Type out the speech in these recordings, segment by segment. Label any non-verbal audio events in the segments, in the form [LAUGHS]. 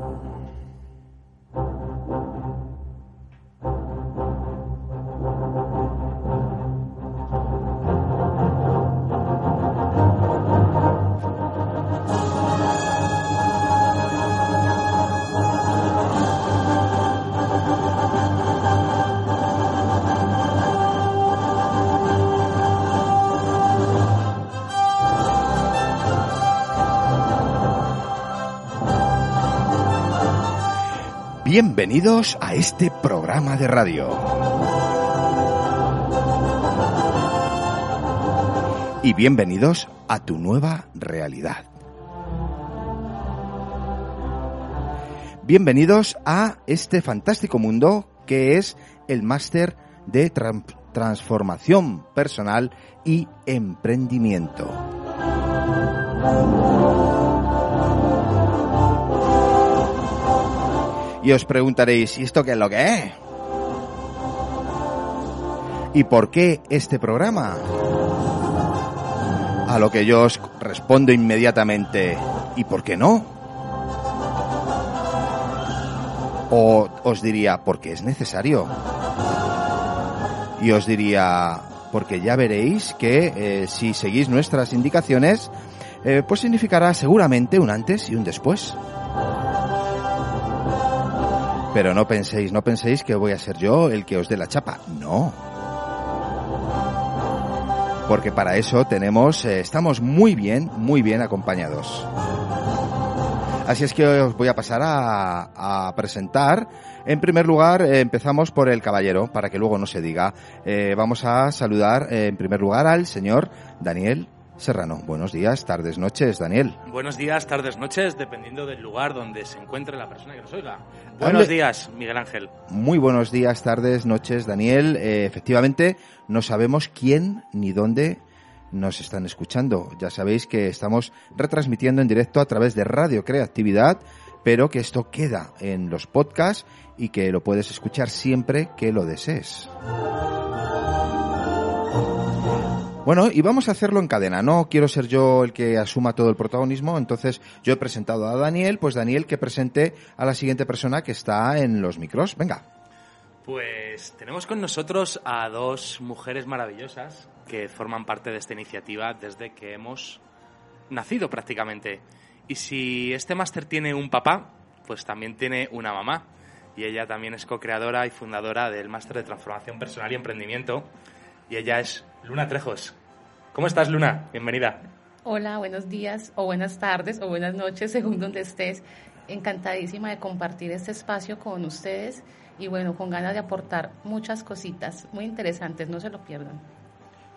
Amen. Bienvenidos a este programa de radio. Y bienvenidos a tu nueva realidad. Bienvenidos a este fantástico mundo que es el máster de tran- transformación personal y emprendimiento. Y os preguntaréis, ¿y esto qué es lo que es? ¿Y por qué este programa? A lo que yo os respondo inmediatamente, ¿y por qué no? O os diría, porque es necesario. Y os diría, porque ya veréis que eh, si seguís nuestras indicaciones, eh, pues significará seguramente un antes y un después. Pero no penséis, no penséis que voy a ser yo el que os dé la chapa. No. Porque para eso tenemos, eh, estamos muy bien, muy bien acompañados. Así es que os voy a pasar a, presentar. En primer lugar, eh, empezamos por el caballero, para que luego no se diga. Eh, vamos a saludar en primer lugar al señor Daniel Serrano. Buenos días, tardes, noches, Daniel. Buenos días, tardes, noches, dependiendo del lugar donde se encuentre la persona que nos oiga. Buenos días, Miguel Ángel. Muy buenos días, tardes, noches, Daniel. Eh, efectivamente, no sabemos quién ni dónde nos están escuchando. Ya sabéis que estamos retransmitiendo en directo a través de Radio Creatividad, pero que esto queda en los podcasts y que lo puedes escuchar siempre que lo desees. Bueno, y vamos a hacerlo en cadena. No quiero ser yo el que asuma todo el protagonismo, entonces yo he presentado a Daniel, pues Daniel que presente a la siguiente persona que está en los micros. Venga. Pues tenemos con nosotros a dos mujeres maravillosas que forman parte de esta iniciativa desde que hemos nacido prácticamente. Y si este máster tiene un papá, pues también tiene una mamá. Y ella también es co-creadora y fundadora del máster de transformación personal y emprendimiento. Y ella es Luna Trejos. ¿Cómo estás, Luna? Bienvenida. Hola, buenos días o buenas tardes o buenas noches, [LAUGHS] según donde estés. Encantadísima de compartir este espacio con ustedes y bueno, con ganas de aportar muchas cositas muy interesantes, no se lo pierdan.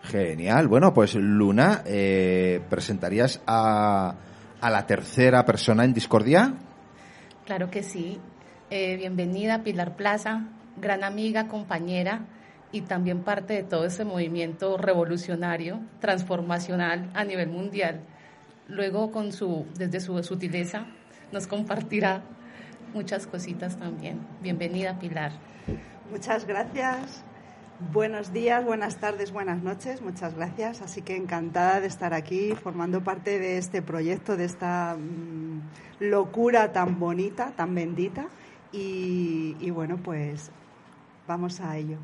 Genial. Bueno, pues Luna, eh, ¿presentarías a, a la tercera persona en Discordia? Claro que sí. Eh, bienvenida Pilar Plaza, gran amiga, compañera y también parte de todo ese movimiento revolucionario, transformacional a nivel mundial. Luego, con su, desde su sutileza, nos compartirá muchas cositas también. Bienvenida Pilar. Muchas gracias. Buenos días, buenas tardes, buenas noches. Muchas gracias. Así que encantada de estar aquí formando parte de este proyecto, de esta mm, locura tan bonita, tan bendita. Y, y bueno, pues vamos a ello.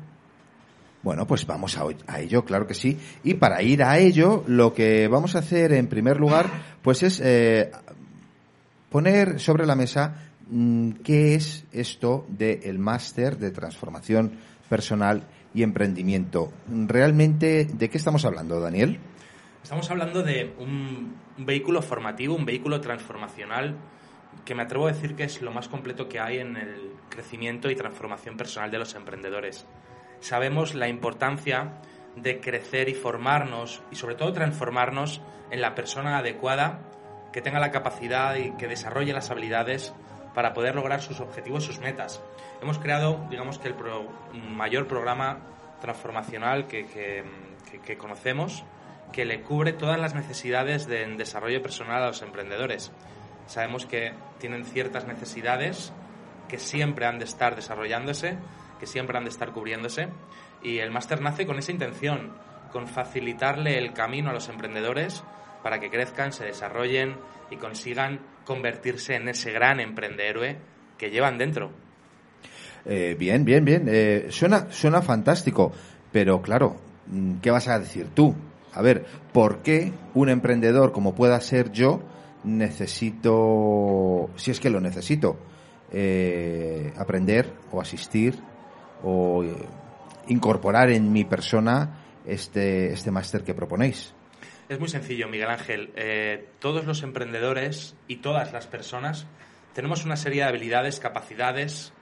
Bueno, pues vamos a, ello, claro que sí. Y para ir a ello, lo que vamos a hacer en primer lugar, pues es eh, poner sobre la mesa mm, qué es esto del máster de transformación personal y emprendimiento. Realmente, ¿de qué estamos hablando, Daniel? Estamos hablando de un vehículo formativo, un vehículo transformacional que me atrevo a decir que es lo más completo que hay en el crecimiento y transformación personal de los emprendedores. Sabemos la importancia de crecer y formarnos y sobre todo transformarnos en la persona adecuada que tenga la capacidad y que desarrolle las habilidades para poder lograr sus objetivos, sus metas. Hemos creado, digamos que el mayor programa transformacional que, que, conocemos, que le cubre todas las necesidades de desarrollo personal a los emprendedores. Sabemos que tienen ciertas necesidades que siempre han de estar desarrollándose, que siempre han de estar cubriéndose, y el máster nace con esa intención, con facilitarle el camino a los emprendedores para que crezcan, se desarrollen y consigan convertirse en ese gran emprendedor que llevan dentro. Eh, bien, bien, bien. Eh, suena, suena fantástico, pero claro, mm, ¿qué vas a decir tú? A ver, ¿por qué un emprendedor como pueda ser yo necesito, si es que lo necesito, eh, aprender o asistir o incorporar en mi persona este, este máster que proponéis? Es muy sencillo, Miguel Ángel. Eh, todos los emprendedores y todas las personas tenemos una serie de habilidades, capacidades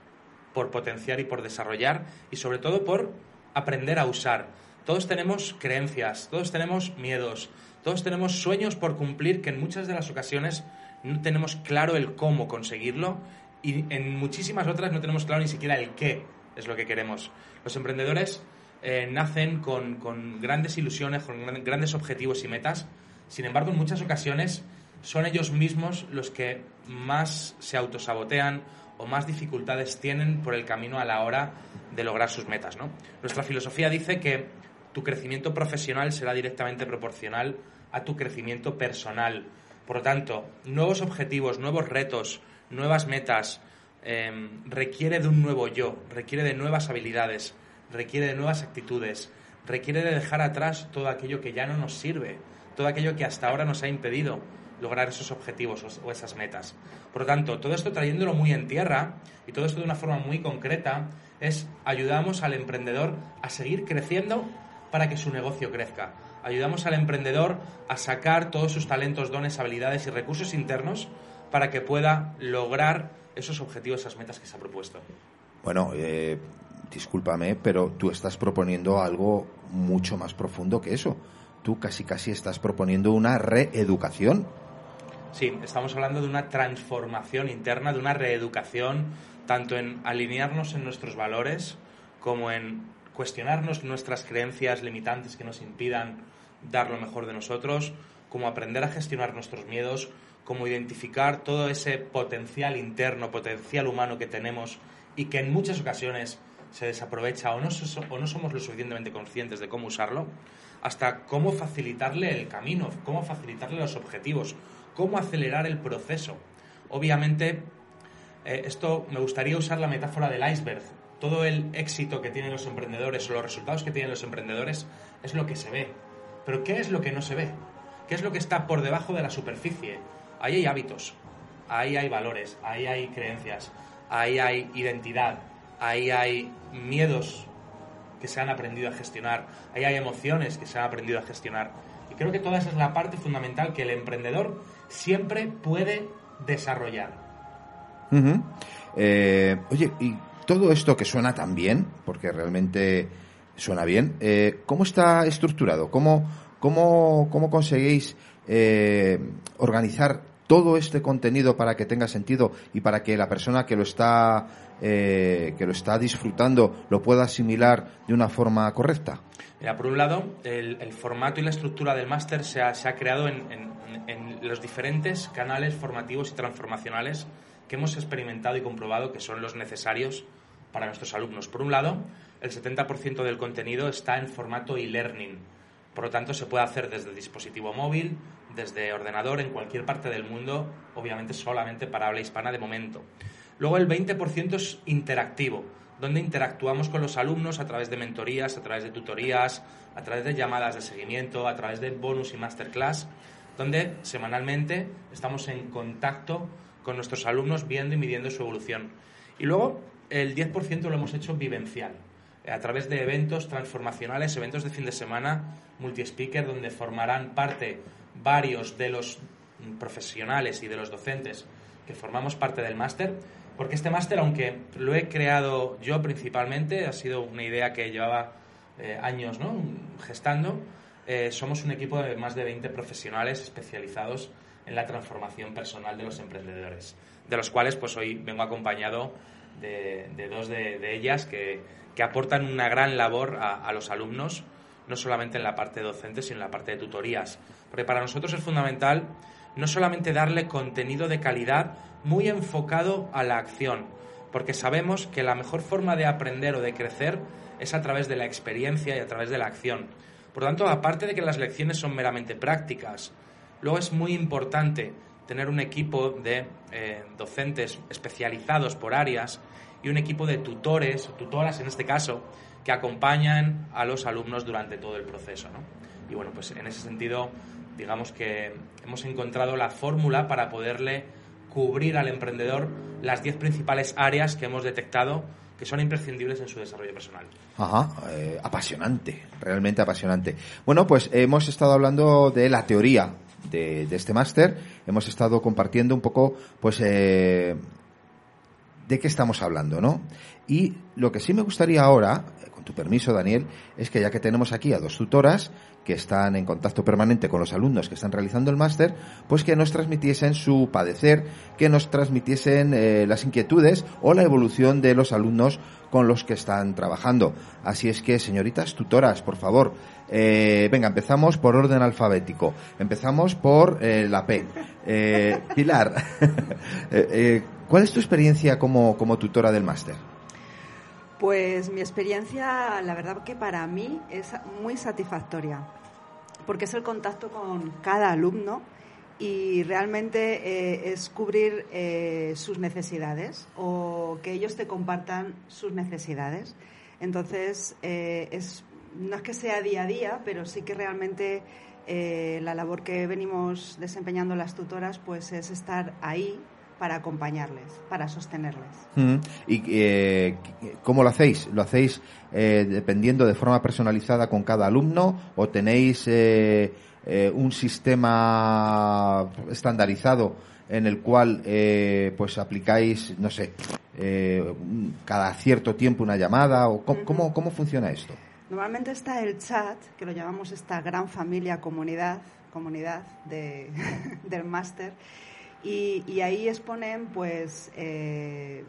por potenciar y por desarrollar y sobre todo por aprender a usar. Todos tenemos creencias, todos tenemos miedos, todos tenemos sueños por cumplir que en muchas de las ocasiones no tenemos claro el cómo conseguirlo y en muchísimas otras no tenemos claro ni siquiera el qué es lo que queremos. Los emprendedores eh, nacen con, grandes ilusiones, con grandes objetivos y metas. Sin embargo, en muchas ocasiones son ellos mismos los que más se autosabotean o más dificultades tienen por el camino a la hora de lograr sus metas. Nuestra filosofía dice que tu crecimiento profesional será directamente proporcional a tu crecimiento personal. Por lo tanto, nuevos objetivos, nuevos retos, nuevas metas, eh, requiere de un nuevo yo, requiere de nuevas habilidades, requiere de nuevas actitudes, requiere de dejar atrás todo aquello que ya no nos sirve, todo aquello que hasta ahora nos ha impedido lograr esos objetivos o esas metas. Por lo tanto, todo esto trayéndolo muy en tierra y todo esto de una forma muy concreta es ayudamos al emprendedor a seguir creciendo para que su negocio crezca. Ayudamos al emprendedor a sacar todos sus talentos, dones, habilidades y recursos internos para que pueda lograr esos objetivos, esas metas que se ha propuesto. Bueno, eh, discúlpame, pero tú estás proponiendo algo mucho más profundo que eso. Tú casi casi estás proponiendo una reeducación. Sí, estamos hablando de una transformación interna, de una reeducación, tanto en alinearnos en nuestros valores como en cuestionarnos nuestras creencias limitantes que nos impidan dar lo mejor de nosotros, como aprender a gestionar nuestros miedos, como identificar todo ese potencial interno, potencial humano que tenemos y que en muchas ocasiones se desaprovecha o no, o no somos lo suficientemente conscientes de cómo usarlo, hasta cómo facilitarle el camino, cómo facilitarle los objetivos, cómo acelerar el proceso. Obviamente, eh, esto me gustaría usar la metáfora del iceberg. Todo el éxito que tienen los emprendedores o los resultados que tienen los emprendedores es lo que se ve. Pero ¿qué es lo que no se ve? ¿Qué es lo que está por debajo de la superficie? Ahí hay hábitos, ahí hay valores, ahí hay creencias, ahí hay identidad, ahí hay miedos que se han aprendido a gestionar, ahí hay emociones que se han aprendido a gestionar. Y creo que toda esa es la parte fundamental que el emprendedor siempre puede desarrollar. Eh, oye, y todo esto que suena tan bien, porque realmente suena bien, eh, ¿cómo está estructurado? ¿Cómo, cómo, cómo conseguís eh, organizar todo este contenido para que tenga sentido y para que la persona que lo está eh, que lo está disfrutando lo pueda asimilar de una forma correcta? Por un lado, el, formato y la estructura del máster se ha, creado en, los diferentes canales formativos y transformacionales que hemos experimentado y comprobado que son los necesarios para nuestros alumnos. Por un lado, el 70% del contenido está en formato e-learning. Por lo tanto, se puede hacer desde el dispositivo móvil, desde ordenador, en cualquier parte del mundo, obviamente solamente para habla hispana de momento. Luego el 20% es interactivo, donde interactuamos con los alumnos a través de mentorías, a través de tutorías, a través de llamadas de seguimiento, a través de bonus y masterclass, donde semanalmente estamos en contacto con nuestros alumnos viendo y midiendo su evolución. Y luego el 10% lo hemos hecho vivencial, a través de eventos transformacionales, eventos de fin de semana, multi-speaker, donde formarán parte varios de los profesionales y de los docentes que formamos parte del máster porque este máster, aunque lo he creado yo principalmente, ha sido una idea que llevaba eh, años ¿no? gestando, eh, somos un equipo de más de 20 profesionales especializados en la transformación personal de los emprendedores, de los cuales pues hoy vengo acompañado de, dos de, ellas que, aportan una gran labor a, los alumnos, no solamente en la parte docente, sino en la parte de tutorías. Porque para nosotros es fundamental no solamente darle contenido de calidad muy enfocado a la acción, porque sabemos que la mejor forma de aprender o de crecer es a través de la experiencia y a través de la acción. Por lo tanto, aparte de que las lecciones son meramente prácticas, luego es muy importante tener un equipo de eh, docentes especializados por áreas y un equipo de tutores, tutoras en este caso, que acompañan a los alumnos durante todo el proceso. Y bueno, pues en ese sentido, digamos que hemos encontrado la fórmula para poderle cubrir al emprendedor las 10 principales áreas que hemos detectado que son imprescindibles en su desarrollo personal. Ajá, eh, apasionante, realmente apasionante. Bueno, pues hemos estado hablando de la teoría de, este máster, hemos estado compartiendo un poco, pues, eh, de qué estamos hablando, ¿no? Y lo que sí me gustaría ahora, eh, con tu permiso, Daniel, es que ya que tenemos aquí a dos tutoras, que están en contacto permanente con los alumnos que están realizando el máster, pues que nos transmitiesen su padecer, que nos transmitiesen eh, las inquietudes o la evolución de los alumnos con los que están trabajando. Así es que, señoritas tutoras, por favor, eh, venga, empezamos por orden alfabético. Empezamos por eh, la P. Pilar, [LAUGHS] ¿cuál es tu experiencia como, como tutora del máster? Pues mi experiencia, la verdad que para mí es muy satisfactoria, porque es el contacto con cada alumno y realmente eh, es cubrir eh, sus necesidades o que ellos te compartan sus necesidades. Entonces, eh, es, no es que sea día a día, pero sí que realmente la labor que venimos desempeñando las tutoras pues es estar ahí para acompañarles, para sostenerles. ¿Y eh, cómo lo hacéis? ¿Lo hacéis eh, dependiendo de forma personalizada con cada alumno o tenéis eh, un sistema estandarizado en el cual pues aplicáis, no sé, cada cierto tiempo una llamada o cómo, cómo, funciona esto? Normalmente está el chat, que lo llamamos esta gran familia comunidad, comunidad de, [LAUGHS] del máster, y, ahí exponen, pues, eh,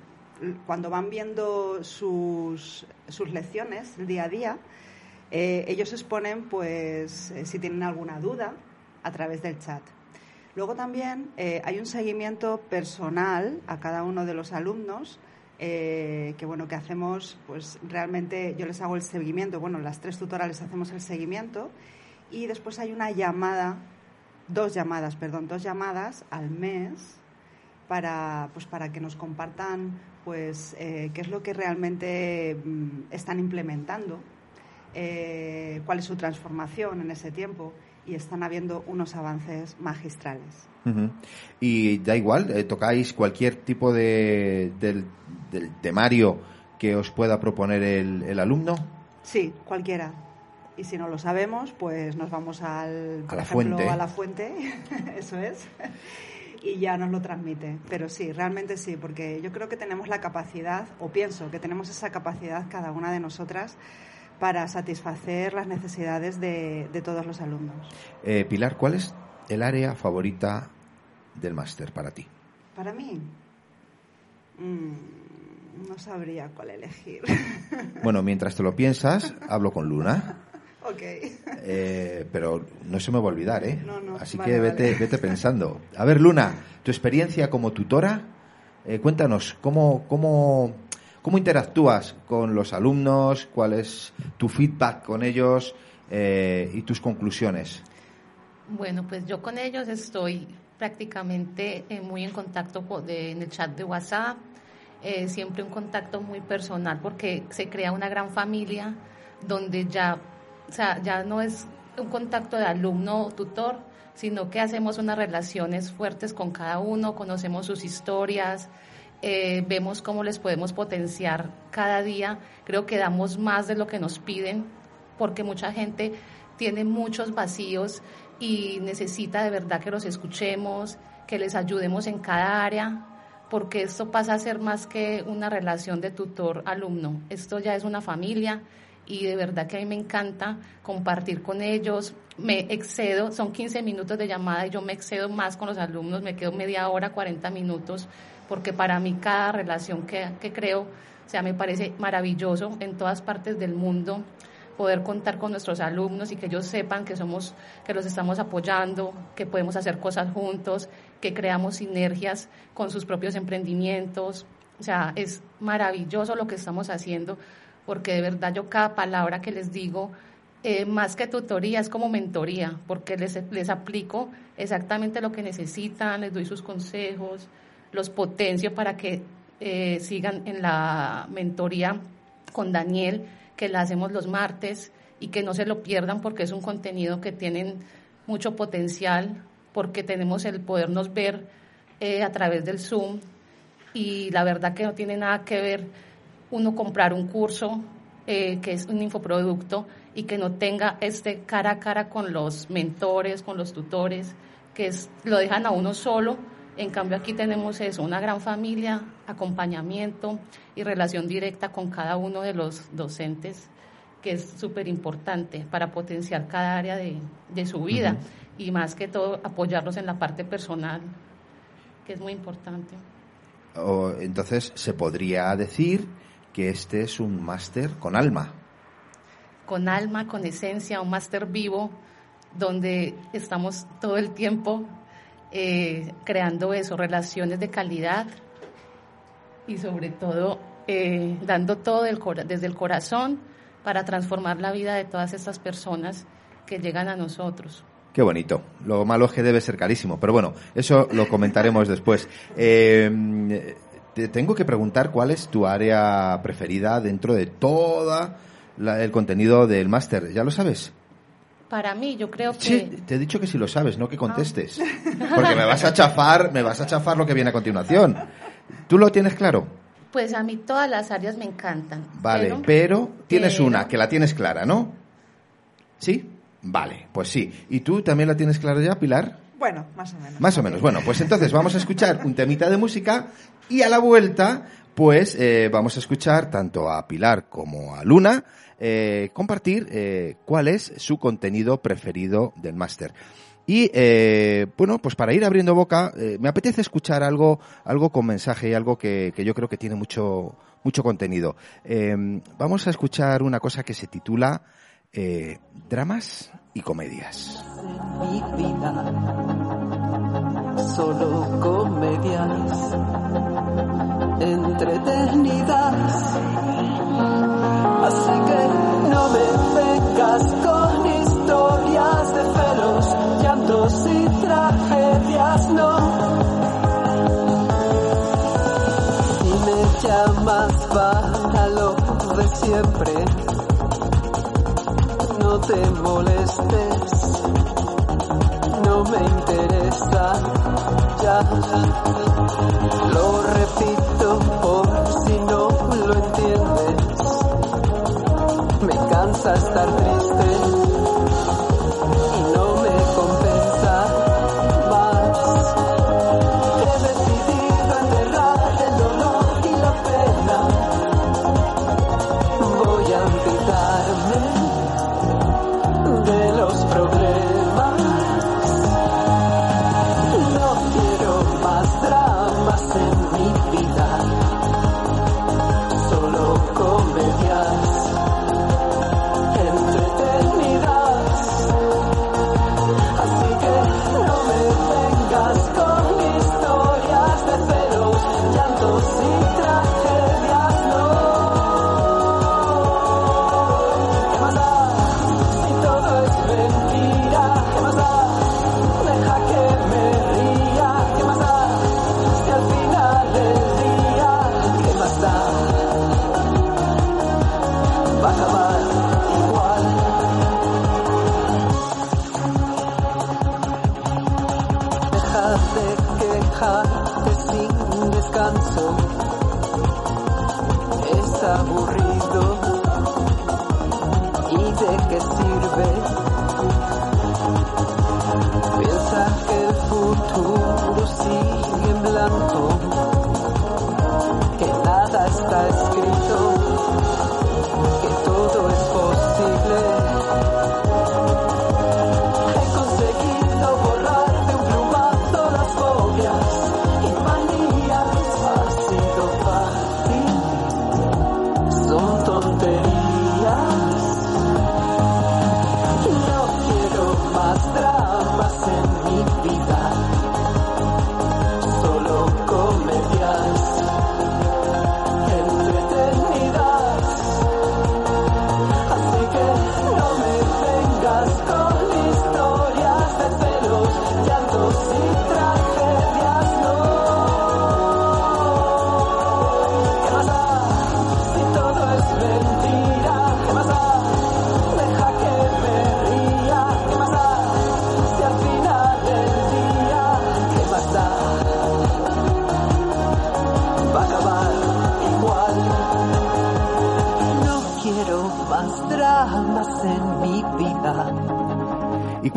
cuando van viendo sus, sus lecciones el día a día, eh, ellos exponen, pues, eh, si tienen alguna duda a través del chat. Luego también hay un seguimiento personal a cada uno de los alumnos. que bueno que hacemos pues realmente yo les hago el seguimiento bueno las tres tutoras hacemos el seguimiento y después hay una llamada dos llamadas, perdón, dos llamadas al mes para, pues, para que nos compartan pues, eh, qué es lo que realmente mm, están implementando, eh, cuál es su transformación en ese tiempo y están habiendo unos avances magistrales. Y da igual, eh, tocáis cualquier tipo de, del, temario que os pueda proponer el, el alumno. Sí, cualquiera y si no lo sabemos, pues nos vamos al, a la fuente. a la fuente, [LAUGHS] eso es, [LAUGHS] y ya nos lo transmite. Pero sí, realmente sí, porque yo creo que tenemos la capacidad, o pienso que tenemos esa capacidad cada una de nosotras para satisfacer las necesidades de, todos los alumnos. Eh, Pilar, ¿cuál es el área favorita del máster para ti? Para mí, mm, no sabría cuál elegir. Bueno, mientras te lo piensas, hablo con Luna. [LAUGHS] Ok. Eh, pero no se me va a olvidar, ¿eh? Así que vete, vete pensando. A ver, Luna, tu experiencia como tutora, eh, cuéntanos, ¿cómo, cómo, ¿cómo interactúas con los alumnos? ¿Cuál es tu feedback con ellos eh, y tus conclusiones? Bueno, pues yo con ellos estoy prácticamente muy en contacto en el chat de WhatsApp, siempre un contacto muy personal porque se crea una gran familia donde ya o sea, ya no es un contacto de alumno-tutor, sino que hacemos unas relaciones fuertes con cada uno, conocemos sus historias, eh, vemos cómo les podemos potenciar cada día. Creo que damos más de lo que nos piden, porque mucha gente tiene muchos vacíos y necesita de verdad que los escuchemos, que les ayudemos en cada área, porque esto pasa a ser más que una relación de tutor-alumno. Esto ya es una familia y de verdad que a mí me encanta compartir con ellos. Me excedo, son 15 minutos de llamada y yo me excedo más con los alumnos, me quedo media hora, 40 minutos, porque para mí cada relación que, que creo, o sea, me parece maravilloso en todas partes del mundo poder contar con nuestros alumnos y que ellos sepan que somos, que los estamos apoyando, que podemos hacer cosas juntos, que creamos sinergias con sus propios emprendimientos. O sea, es maravilloso lo que estamos haciendo, porque de verdad yo cada palabra que les digo, eh, más que tutoría, es como mentoría, porque les, les aplico exactamente lo que necesitan, les doy sus consejos, los potencio para que eh, sigan en la mentoría con Daniel que la hacemos los martes y que no se lo pierdan porque es un contenido que tienen mucho potencial, porque tenemos el podernos ver eh, a través del Zoom y la verdad que no tiene nada que ver uno comprar un curso eh, que es un infoproducto y que no tenga este cara a cara con los mentores, con los tutores, que es, lo dejan a uno solo. En cambio aquí tenemos eso, una gran familia, acompañamiento y relación directa con cada uno de los docentes, que es súper importante para potenciar cada área de, de su vida y más que todo apoyarlos en la parte personal, que es muy importante. O, entonces, se podría decir que este es un máster con alma. Con alma, con esencia, un máster vivo, donde estamos todo el tiempo eh, creando eso, relaciones de calidad y sobre todo eh, dando todo del desde el corazón para transformar la vida de todas estas personas que llegan a nosotros. Qué bonito. Lo malo es que debe ser carísimo, pero bueno, eso lo comentaremos después. Eh, te tengo que preguntar cuál es tu área preferida dentro de todo el contenido del máster. ¿Ya lo sabes? Para mí, yo creo que... Sí, te he dicho que si lo sabes, no que contestes. [LAUGHS] Porque me vas a chafar, me vas a chafar lo que viene a continuación. ¿Tú lo tienes claro? Pues a mí todas las áreas me encantan. Vale, pero, tienes una que la tienes clara, ¿no? ¿Sí? Vale, pues sí. ¿Y tú también la tienes clara ya, Pilar? Bueno, más o menos. Más o menos. Bueno, pues entonces vamos a escuchar un temita de música y a la vuelta, pues eh, vamos a escuchar tanto a Pilar como a Luna eh, compartir eh, cuál es su contenido preferido del máster. Y eh, bueno, pues para ir abriendo boca, eh, me apetece escuchar algo, algo con mensaje y algo que, que yo creo que tiene mucho, mucho contenido. Eh, vamos a escuchar una cosa que se titula Dramas y comedias. mi vida solo comedias entretenidas. Así que no me vengas con historias de celos llantos y tragedias no. Y me llamas para lo de siempre no te molestes, no me interesa ya. Lo repito por si no lo entiendes. Me cansa estar triste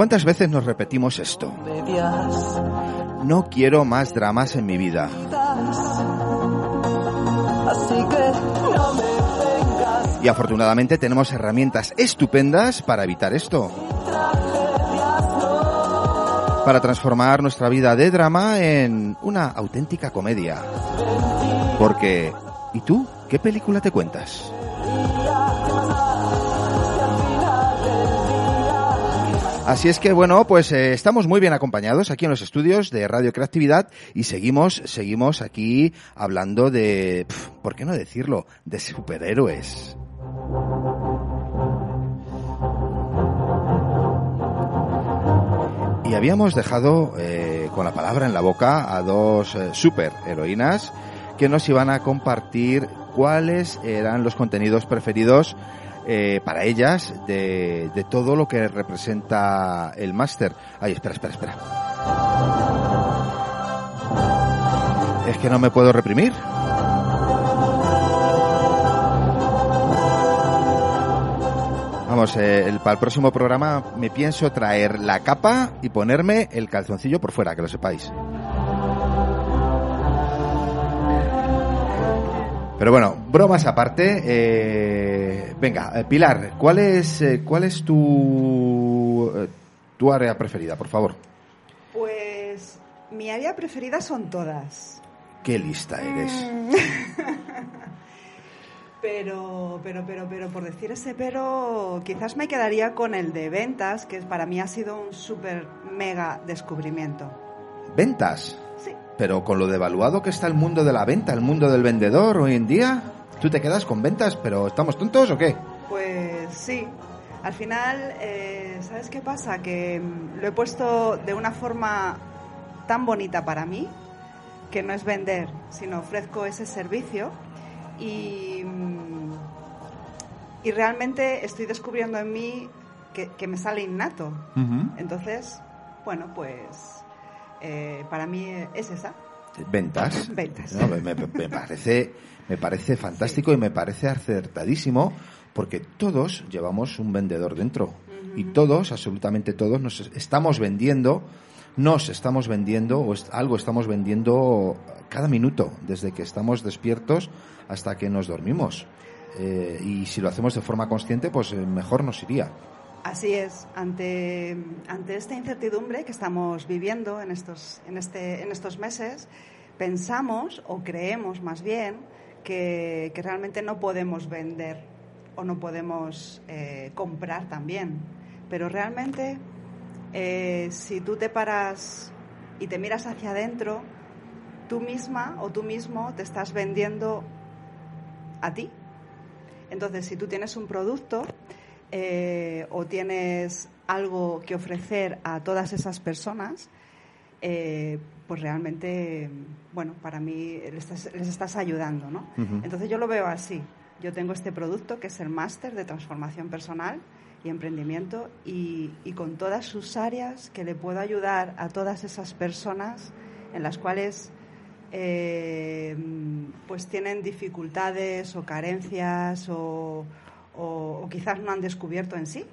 cuántas veces nos repetimos esto? No quiero más dramas en mi vida. Y afortunadamente tenemos herramientas estupendas para evitar esto. Para transformar nuestra vida de drama en una auténtica comedia. Porque, ¿y tú? ¿Qué película te cuentas? Así es que bueno, pues eh, estamos muy bien acompañados aquí en los estudios de Radio Creatividad y seguimos, seguimos aquí hablando de, ¿por qué no decirlo? De superhéroes. Y habíamos dejado eh, con la palabra en la boca a dos eh, superheroínas que nos iban a compartir cuáles eran los contenidos preferidos eh, para ellas de, todo lo que representa el máster. Ay, espera, espera, espera. Es que no me puedo reprimir. Vamos, eh, el- para el próximo programa me pienso traer la capa y ponerme el calzoncillo por fuera, que lo sepáis. Pero bueno, bromas aparte. eh, venga, eh, Pilar, ¿cuál es, eh, cuál es tu, tu área preferida, por favor? Pues mi área preferida son todas. Qué lista eres. [LAUGHS] Pero, pero, pero, pero, por decir ese pero, quizás me quedaría con el de ventas, que para mí ha sido un súper mega descubrimiento. Ventas. Pero con lo devaluado que está el mundo de la venta, el mundo del vendedor hoy en día, tú te quedas con ventas, pero ¿estamos tontos o qué? Pues sí. Al final, eh, ¿sabes qué pasa? Que mm, lo he puesto de una forma tan bonita para mí, que no es vender, sino ofrezco ese servicio y, mm, y realmente estoy descubriendo en mí que, que me sale innato. Entonces, bueno, pues eh, para mí es esa. Ventas. Ventas. No, me, parece, me parece fantástico y me parece acertadísimo porque todos llevamos un vendedor dentro y todos, absolutamente todos, nos estamos vendiendo, nos estamos vendiendo o algo estamos vendiendo cada minuto, desde que estamos despiertos hasta que nos dormimos. Eh, y si lo hacemos de forma consciente, pues eh, mejor nos iría. Así es, ante, ante esta incertidumbre que estamos viviendo en estos, en, este, en estos meses, pensamos o creemos más bien que, que realmente no podemos vender o no podemos eh, comprar también. Pero realmente, eh, si tú te paras y te miras hacia adentro, tú misma o tú mismo te estás vendiendo a ti. Entonces, si tú tienes un producto, eh, o tienes algo que ofrecer a todas esas personas, eh, pues realmente, bueno, para mí les estás, les estás ayudando, ¿no? Entonces yo lo veo así. Yo tengo este producto que es el máster de transformación personal y emprendimiento y, y con todas sus áreas que le puedo ayudar a todas esas personas en las cuales eh, pues tienen dificultades o carencias o, o- o quizás no han descubierto en sí.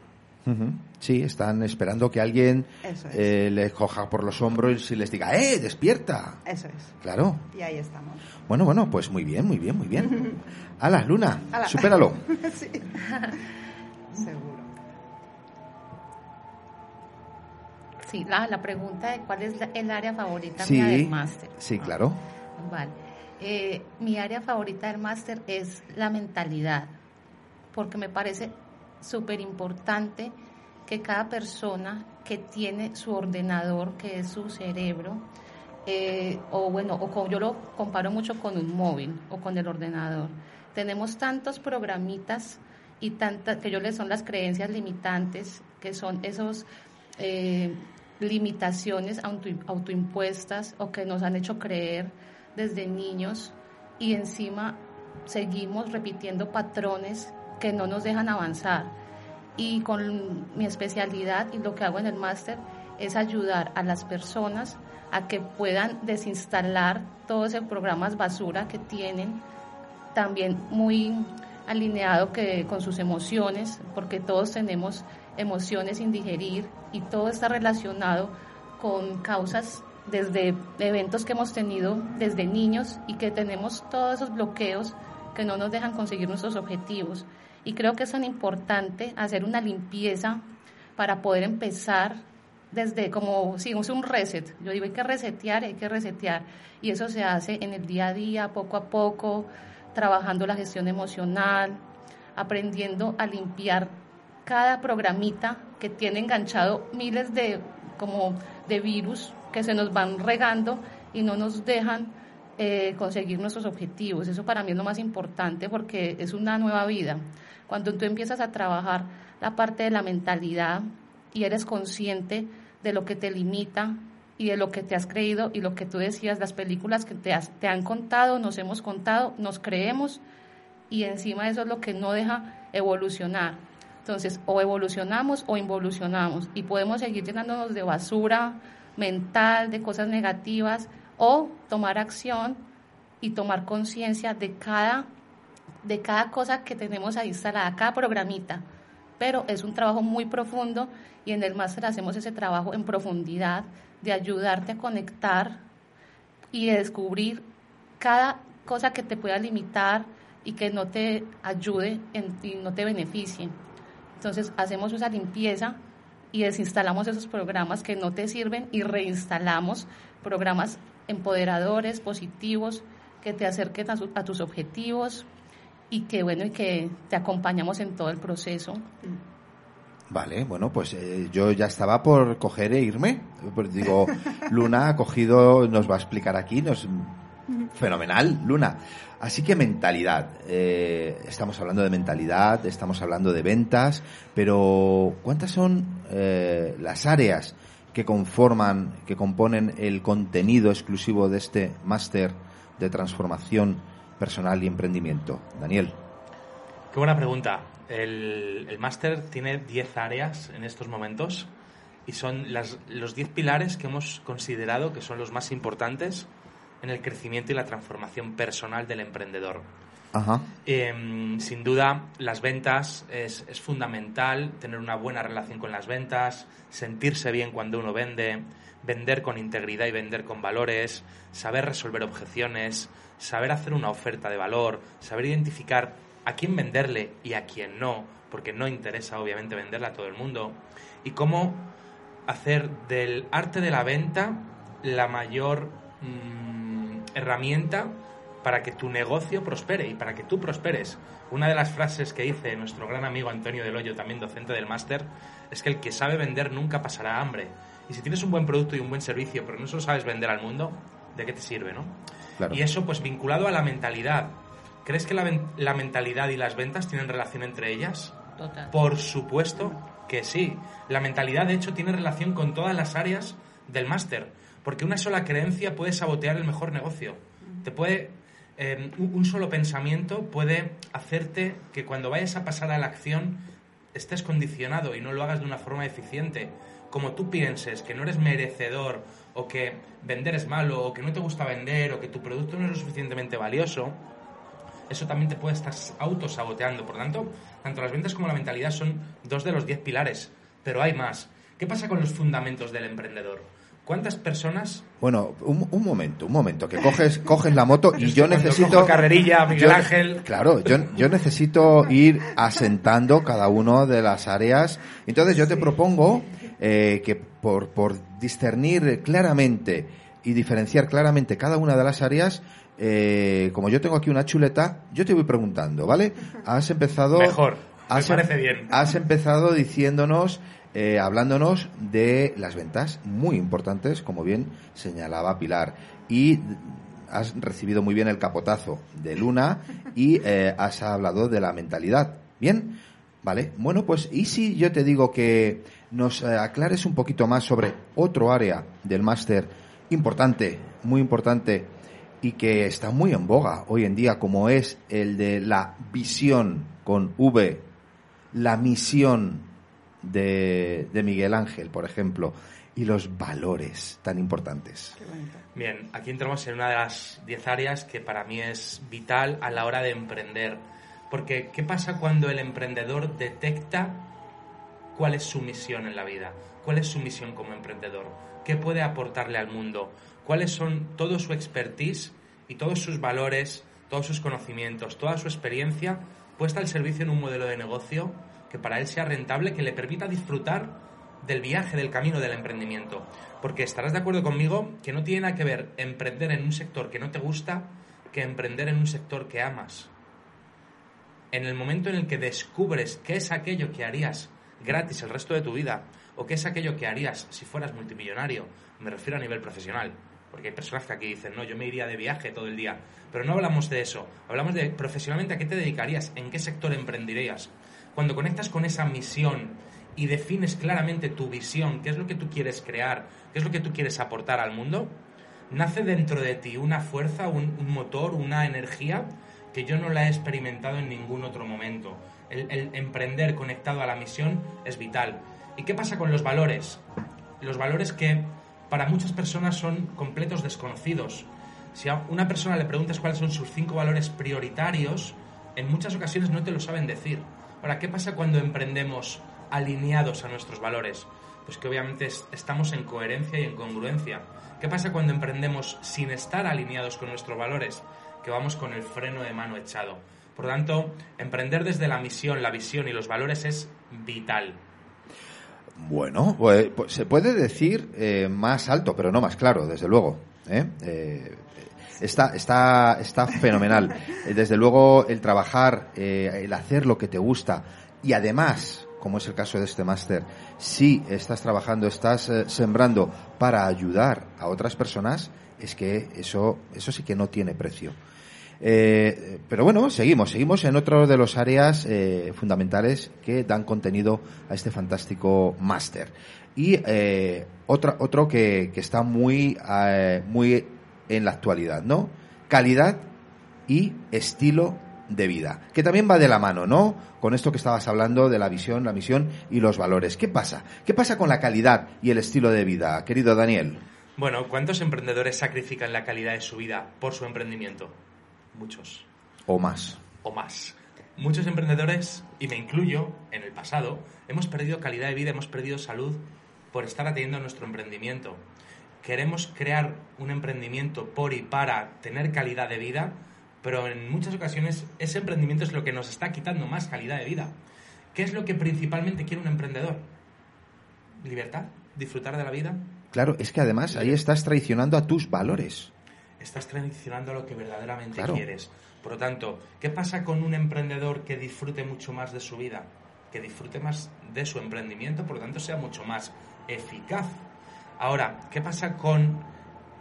Sí, están esperando que alguien es. eh, les coja por los hombros y les diga, ¡eh, despierta! Eso es. Claro. Y ahí estamos. Bueno, bueno, pues muy bien, muy bien, muy bien. [LAUGHS] Ala, Luna, Ala. supéralo. [LAUGHS] sí. Seguro. Sí, la, la pregunta de cuál es la- el área favorita Sí, mía del máster. sí, Ah, claro. Vale. Eh, mi área favorita del máster es la mentalidad, porque me parece súper importante que cada persona que tiene su ordenador, que es su cerebro, eh, o bueno, o con- yo lo comparo mucho con un móvil o con el ordenador. Tenemos tantos programitas y tantas, que yo les son las creencias limitantes, que son esos eh, limitaciones auto, autoimpuestas o que nos han hecho creer desde niños y encima seguimos repitiendo patrones que no nos dejan avanzar. Y con mi especialidad y lo que hago en el máster es ayudar a las personas a que puedan desinstalar todos esos programas basura que tienen, también muy alineado que, con sus emociones, porque todos tenemos emociones sin digerir y todo está relacionado con causas desde eventos que hemos tenido desde niños y que tenemos todos esos bloqueos que no nos dejan conseguir nuestros objetivos. Y creo que es tan importante hacer una limpieza para poder empezar desde como, si es un reset. Yo digo, hay que resetear, hay que resetear. Y eso se hace en el día a día, poco a poco, trabajando la gestión emocional, aprendiendo a limpiar cada programita que tiene enganchado miles de, como de virus que se nos van regando y no nos dejan eh, conseguir nuestros objetivos. Eso para mí es lo más importante porque es una nueva vida. Cuando tú empiezas a trabajar la parte de la mentalidad y eres consciente de lo que te limita y de lo que te has creído y lo que tú decías, las películas que te, te han contado, nos hemos contado, nos creemos y encima eso es lo que no deja evolucionar. Entonces, o evolucionamos o involucionamos y podemos seguir llenándonos de basura mental, de cosas negativas, o tomar acción y tomar conciencia de cada, de cada cosa que tenemos ahí instalada, cada programita. Pero es un trabajo muy profundo y en el máster hacemos ese trabajo en profundidad de ayudarte a conectar y de descubrir cada cosa que te pueda limitar y que no te ayude y no te beneficie. Entonces hacemos esa limpieza y desinstalamos esos programas que no te sirven y reinstalamos programas empoderadores, positivos, que te acerquen a, tus objetivos y que bueno y que te acompañamos en todo el proceso. Vale, bueno, pues eh, yo ya estaba por coger e irme. Pues digo, [LAUGHS] Luna ha cogido, nos va a explicar aquí, nos fenomenal, Luna. Así que mentalidad. Eh, estamos hablando de mentalidad, estamos hablando de ventas, pero ¿cuántas son eh, las áreas que conforman, que componen el contenido exclusivo de este máster de transformación personal y emprendimiento? Daniel. Qué buena pregunta. El, el máster tiene 10 áreas en estos momentos y son las, los 10 pilares que hemos considerado que son los más importantes en el crecimiento y la transformación personal del emprendedor. Em, sin duda, las ventas es, es, fundamental, tener una buena relación con las ventas, sentirse bien cuando uno vende, vender con integridad y vender con valores, saber resolver objeciones, saber hacer una oferta de valor, saber identificar a quién venderle y a quién no, porque no interesa obviamente venderla a todo el mundo, y cómo hacer del arte de la venta la mayor... Mm, herramienta para que tu negocio prospere y para que tú prosperes. Una de las frases que dice nuestro gran amigo Antonio Del Hoyo, también docente del máster, es que el que sabe vender nunca pasará hambre. Y si tienes un buen producto y un buen servicio, pero no solo sabes vender al mundo, ¿de qué te sirve, no? Y eso, pues vinculado a la mentalidad. ¿Crees que la, la, mentalidad y las ventas tienen relación entre ellas? Total. Por supuesto que sí. La mentalidad, de hecho, tiene relación con todas las áreas del máster. Porque una sola creencia puede sabotear el mejor negocio. Te puede. Eh, un solo pensamiento puede hacerte que cuando vayas a pasar a la acción estés condicionado y no lo hagas de una forma eficiente. Como tú pienses que no eres merecedor o que vender es malo o que no te gusta vender o que tu producto no es lo suficientemente valioso, eso también te puede estar autosaboteando. Por tanto, tanto las ventas como la mentalidad son dos de los diez pilares, pero hay más. ¿Qué pasa con los fundamentos del emprendedor? ¿Cuántas personas? Bueno, un, momento, un momento, que coges, coges la moto y [LAUGHS] yo necesito... carrerilla, Miguel Ángel. Claro, yo, yo necesito ir asentando cada una de las áreas. Entonces yo te propongo eh, que por, por discernir claramente y diferenciar claramente cada una de las áreas, eh, como yo tengo aquí una chuleta, yo te voy preguntando, ¿vale? [LAUGHS] Has empezado... Mejor, me parece bien. Has empezado diciéndonos eh, hablándonos de las ventas, muy importantes, como bien señalaba Pilar. Y has recibido muy bien el capotazo de Luna y eh, has hablado de la mentalidad. ¿Bien? Vale. Bueno, pues, ¿y si yo te digo que nos eh, aclares un poquito más sobre otro área del máster importante, muy importante, y que está muy en boga hoy en día, como es el de la visión con V, la misión de, Miguel Ángel, por ejemplo, y los valores tan importantes. Bien, aquí entramos en una de las diez áreas que para mí es vital a la hora de emprender. Porque, ¿qué pasa cuando el emprendedor detecta cuál es su misión en la vida? ¿Cuál es su misión como emprendedor? ¿Qué puede aportarle al mundo? ¿Cuáles son todo su expertise y todos sus valores, todos sus conocimientos, toda su experiencia puesta al servicio en un modelo de negocio que para él sea rentable, que le permita disfrutar del viaje, del camino del emprendimiento? Porque estarás de acuerdo conmigo que no tiene nada que ver emprender en un sector que no te gusta que emprender en un sector que amas en el momento en el que descubres qué es aquello que harías gratis el resto de tu vida o qué es aquello que harías si fueras multimillonario, me refiero a nivel profesional, porque hay personas que aquí dicen, no, yo me iría de viaje todo el día, pero no hablamos de eso, hablamos de profesionalmente a qué te dedicarías, en qué sector emprenderías. Cuando conectas con esa misión y defines claramente tu visión, qué es lo que tú quieres crear, qué es lo que tú quieres aportar al mundo, nace dentro de ti una fuerza, un, un motor, una energía que yo no la he experimentado en ningún otro momento. El, emprender conectado a la misión es vital. ¿Y qué pasa con los valores? Los valores que para muchas personas son completos desconocidos. Si a una persona le preguntas cuáles son sus cinco valores prioritarios, en muchas ocasiones no te lo saben decir. Ahora, ¿qué pasa cuando emprendemos alineados a nuestros valores? Pues que obviamente es- estamos en coherencia y en congruencia. ¿Qué pasa cuando emprendemos sin estar alineados con nuestros valores? Que vamos con el freno de mano echado. Por lo tanto, emprender desde la misión, la visión y los valores es vital. Bueno, pues, pues se puede decir eh, más alto, pero no más claro, desde luego. ¿eh? Eh, está, está, está fenomenal. [LAUGHS] Desde luego, el trabajar, eh, el hacer lo que te gusta y además, como es el caso de este máster, si estás trabajando, estás eh, sembrando para ayudar a otras personas, es que eso, eso sí que no tiene precio. Eh, pero bueno, seguimos, seguimos en otro de los áreas eh, fundamentales que dan contenido a este fantástico máster. Y eh, otra, otro que, que está muy, eh, muy en la actualidad, ¿no? Calidad y estilo de vida, que también va de la mano, ¿no? Con esto que estabas hablando de la visión, la misión y los valores. ¿Qué pasa? ¿Qué pasa con la calidad y el estilo de vida, querido Daniel? Bueno, ¿cuántos emprendedores sacrifican la calidad de su vida por su emprendimiento? Muchos. O más. o más. Muchos emprendedores, y me incluyo, en el pasado, hemos perdido calidad de vida, hemos perdido salud por estar atendiendo a nuestro emprendimiento. Queremos crear un emprendimiento por y para tener calidad de vida, pero en muchas ocasiones ese emprendimiento es lo que nos está quitando más calidad de vida. ¿Qué es lo que principalmente quiere un emprendedor? Libertad, disfrutar de la vida. Claro, es que además ahí estás traicionando a tus valores. Estás transicionando a lo que verdaderamente Claro. quieres. Por lo tanto, ¿qué pasa con un emprendedor que disfrute mucho más de su vida? Que disfrute más de su emprendimiento, por lo tanto sea mucho más eficaz. Ahora, ¿qué pasa con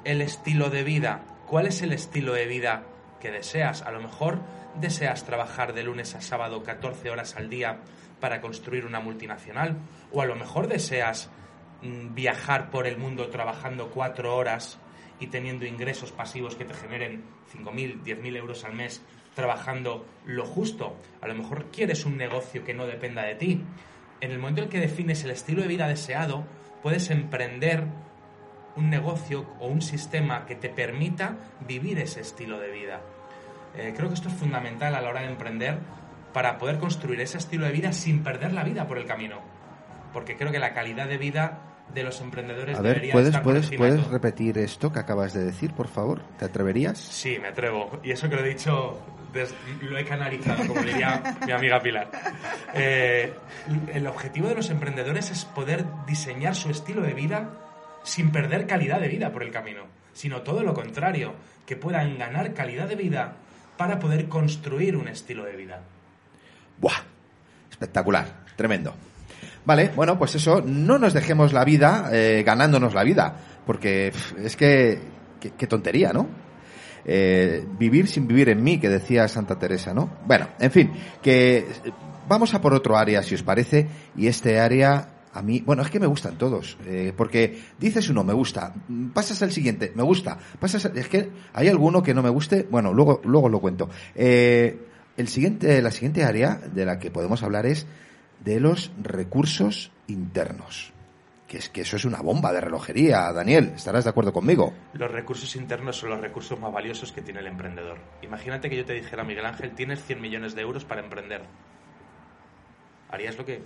el estilo de vida? ¿Cuál es el estilo de vida que deseas? A lo mejor deseas trabajar de lunes a sábado 14 horas al día para construir una multinacional, o a lo mejor deseas mm, viajar por el mundo trabajando cuatro horas y teniendo ingresos pasivos que te generen 5.000, 10.000 euros al mes trabajando lo justo. A lo mejor quieres un negocio que no dependa de ti. En el momento en que defines el estilo de vida deseado, puedes emprender un negocio o un sistema que te permita vivir ese estilo de vida. Eh, creo que esto es fundamental a la hora de emprender para poder construir ese estilo de vida sin perder la vida por el camino. Porque creo que la calidad de vida de los emprendedores A ver, ¿puedes, puedes, ¿puedes repetir esto que acabas de decir, por favor? ¿Te atreverías? Sí, me atrevo. Y eso que lo he dicho, des- lo he canalizado, como diría [LAUGHS] mi amiga Pilar. Eh, el objetivo de los emprendedores es poder diseñar su estilo de vida sin perder calidad de vida por el camino, sino todo lo contrario, que puedan ganar calidad de vida para poder construir un estilo de vida. ¡Buah! Espectacular, tremendo. Vale, bueno, pues eso, no nos dejemos la vida eh, ganándonos la vida, porque es que, qué, tontería, ¿no? Eh, vivir sin vivir en mí, que decía Santa Teresa, ¿no? Bueno, en fin, que eh, vamos a por otro área, si os parece, y este área a mí, bueno, es que me gustan todos, eh, porque dices uno, me gusta, pasas al siguiente, me gusta, pasas, es que hay alguno que no me guste, bueno, luego, luego lo cuento. Eh, el siguiente, la siguiente área de la que podemos hablar es de los recursos internos. que es que eso es una bomba de relojería, Daniel. ¿Estarás de acuerdo conmigo? Los recursos internos son los recursos más valiosos que tiene el emprendedor. Imagínate que yo te dijera, Miguel Ángel, tienes 100 millones de euros para emprender. Harías lo que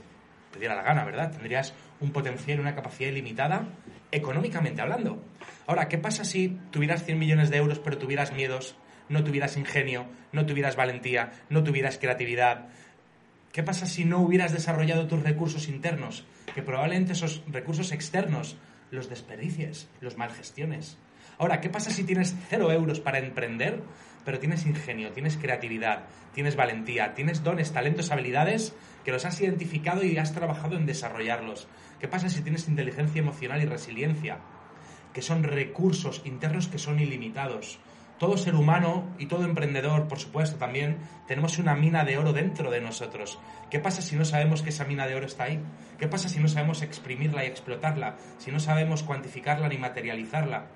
te diera la gana, ¿verdad? Tendrías un potencial una capacidad ilimitada económicamente hablando. Ahora, ¿qué pasa si tuvieras 100 millones de euros pero tuvieras miedos, no tuvieras ingenio, no tuvieras valentía, no tuvieras creatividad? ¿Qué pasa si no hubieras desarrollado tus recursos internos? Que probablemente esos recursos externos los desperdicies, los malgestiones. Ahora, ¿qué pasa si tienes cero euros para emprender, pero tienes ingenio, tienes creatividad, tienes valentía, tienes dones, talentos, habilidades que los has identificado y has trabajado en desarrollarlos? ¿Qué pasa si tienes inteligencia emocional y resiliencia? Que son recursos internos que son ilimitados. Todo ser humano y todo emprendedor, por supuesto, también tenemos una mina de oro dentro de nosotros. ¿Qué pasa si no sabemos que esa mina de oro está ahí? ¿Qué pasa si no sabemos exprimirla y explotarla? Si no sabemos cuantificarla ni materializarla.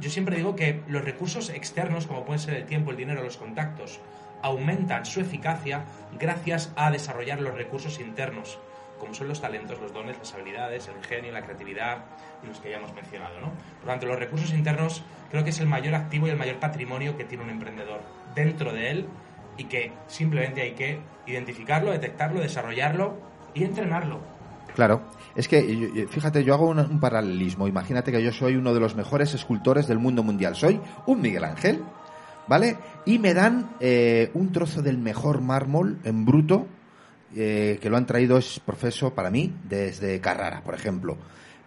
Yo siempre digo que los recursos externos, como pueden ser el tiempo, el dinero, los contactos, aumentan su eficacia gracias a desarrollar los recursos internos, como son los talentos, los dones, las habilidades, el ingenio, la creatividad y los que ya hemos mencionado. ¿no? Por lo tanto, los recursos internos creo que es el mayor activo y el mayor patrimonio que tiene un emprendedor dentro de él y que simplemente hay que identificarlo, detectarlo, desarrollarlo y entrenarlo. Claro, es que fíjate, yo hago un, un paralelismo. Imagínate que yo soy uno de los mejores escultores del mundo mundial. Soy un Miguel Ángel, ¿vale? Y me dan eh, un trozo del mejor mármol en bruto eh, que lo han traído es profeso para mí desde Carrara, por ejemplo.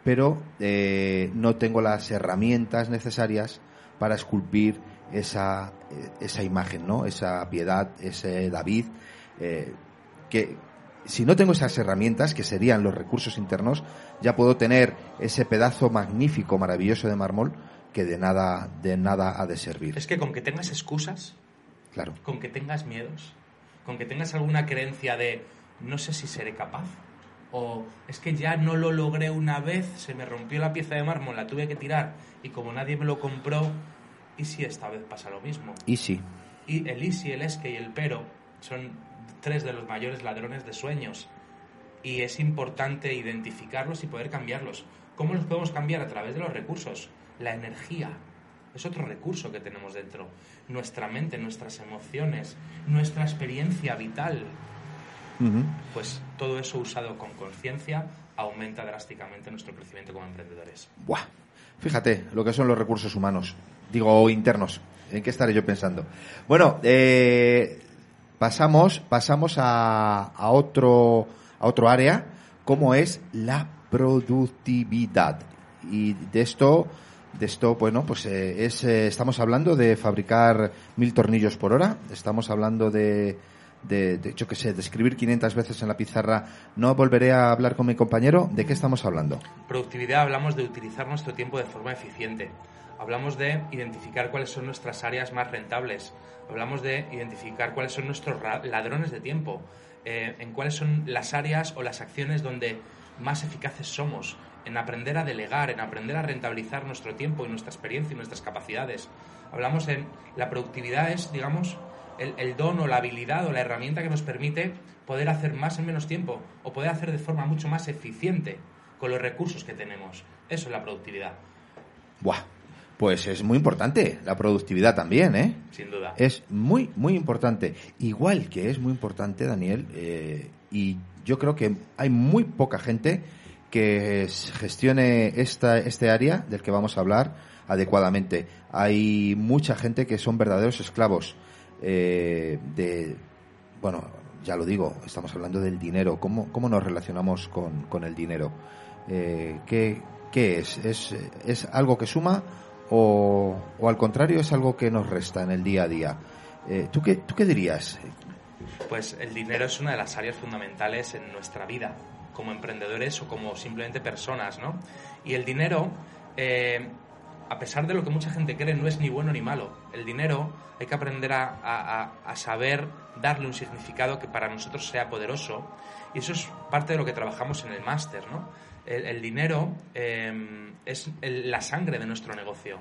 Pero eh, no tengo las herramientas necesarias para esculpir esa, eh, esa imagen, ¿no? Esa piedad, ese David, eh, que si no tengo esas herramientas, que serían los recursos internos, ya puedo tener ese pedazo magnífico, maravilloso de mármol que de nada, de nada ha de servir. Es que con que tengas excusas, Claro. con que tengas miedos, con que tengas alguna creencia de no sé si seré capaz, o es que ya no lo logré una vez, se me rompió la pieza de mármol, la tuve que tirar y como nadie me lo compró, ¿y si esta vez pasa lo mismo? Y sí, Y el y si, el es que y el pero son tres de los mayores ladrones de sueños. Y es importante identificarlos y poder cambiarlos. ¿Cómo los podemos cambiar? A través de los recursos. La energía es otro recurso que tenemos dentro. Nuestra mente, nuestras emociones, nuestra experiencia vital. Pues todo eso usado con conciencia aumenta drásticamente nuestro crecimiento como emprendedores. Buah. Fíjate lo que son los recursos humanos. Digo, internos. ¿En qué estaré yo pensando? Bueno, eh, pasamos, pasamos a, a otro, a otro área, como es la productividad. Y de esto, de esto, bueno, pues eh, es, eh, estamos hablando de fabricar mil tornillos por hora. Estamos hablando de, de, de yo que sé, de escribir 500 veces en la pizarra. No volveré a hablar con mi compañero. ¿De qué estamos hablando? Productividad hablamos de utilizar nuestro tiempo de forma eficiente. Hablamos de identificar cuáles son nuestras áreas más rentables. Hablamos de identificar cuáles son nuestros ladrones de tiempo. eh, en cuáles son las áreas o las acciones donde más eficaces somos. En aprender a delegar, en aprender a rentabilizar nuestro tiempo y nuestra experiencia y nuestras capacidades. Hablamos en la productividad es, digamos, el, el don o la habilidad o la herramienta que nos permite poder hacer más en menos tiempo o poder hacer de forma mucho más eficiente con los recursos que tenemos. Eso es la productividad, Buah, pues es muy importante la productividad también, ¿eh? sin duda. Es muy, muy importante. Igual que es muy importante, Daniel, eh, y yo creo que hay muy poca gente que gestione esta, este área del que vamos a hablar adecuadamente. Hay mucha gente que son verdaderos esclavos eh, de, bueno, ya lo digo, estamos hablando del dinero. ¿Cómo, cómo nos relacionamos con, con el dinero? Eh, ¿qué, qué es? es? ¿Es algo que suma o, o al contrario es algo que nos resta en el día a día? Eh, ¿tú, qué, ¿Tú qué dirías? Pues el dinero es una de las áreas fundamentales en nuestra vida, como emprendedores o como simplemente personas, ¿no? Y el dinero, eh, a pesar de lo que mucha gente cree, no es ni bueno ni malo. El dinero hay que aprender a, saber darle un significado que para nosotros sea poderoso. Y eso es parte de lo que trabajamos en el máster, ¿no? El, dinero eh, es la sangre de nuestro negocio.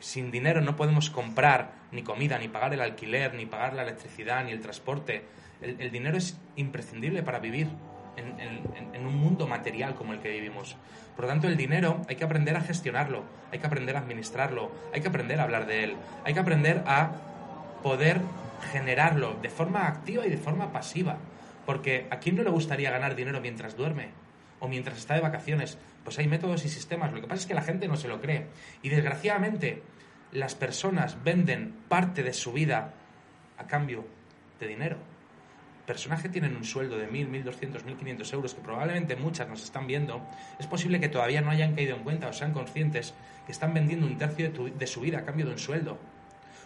Sin dinero no podemos comprar ni comida, ni pagar el alquiler, ni pagar la electricidad, ni el transporte. El dinero es imprescindible para vivir. En, un mundo material como el que vivimos. Por lo tanto, el dinero hay que aprender a gestionarlo, hay que aprender a administrarlo, hay que aprender a hablar de él, hay que aprender a poder generarlo de forma activa y de forma pasiva. Porque ¿a quién no le gustaría ganar dinero mientras duerme? O mientras está de vacaciones. Pues hay métodos y sistemas. Lo que pasa es que la gente no se lo cree. Y desgraciadamente, las personas venden parte de su vida a cambio de dinero. Personas que tienen un sueldo de 1.000, 1.200, 1.500 euros, que probablemente muchas nos están viendo, es posible que todavía no hayan caído en cuenta o sean conscientes que están vendiendo un tercio de, su vida a cambio de un sueldo.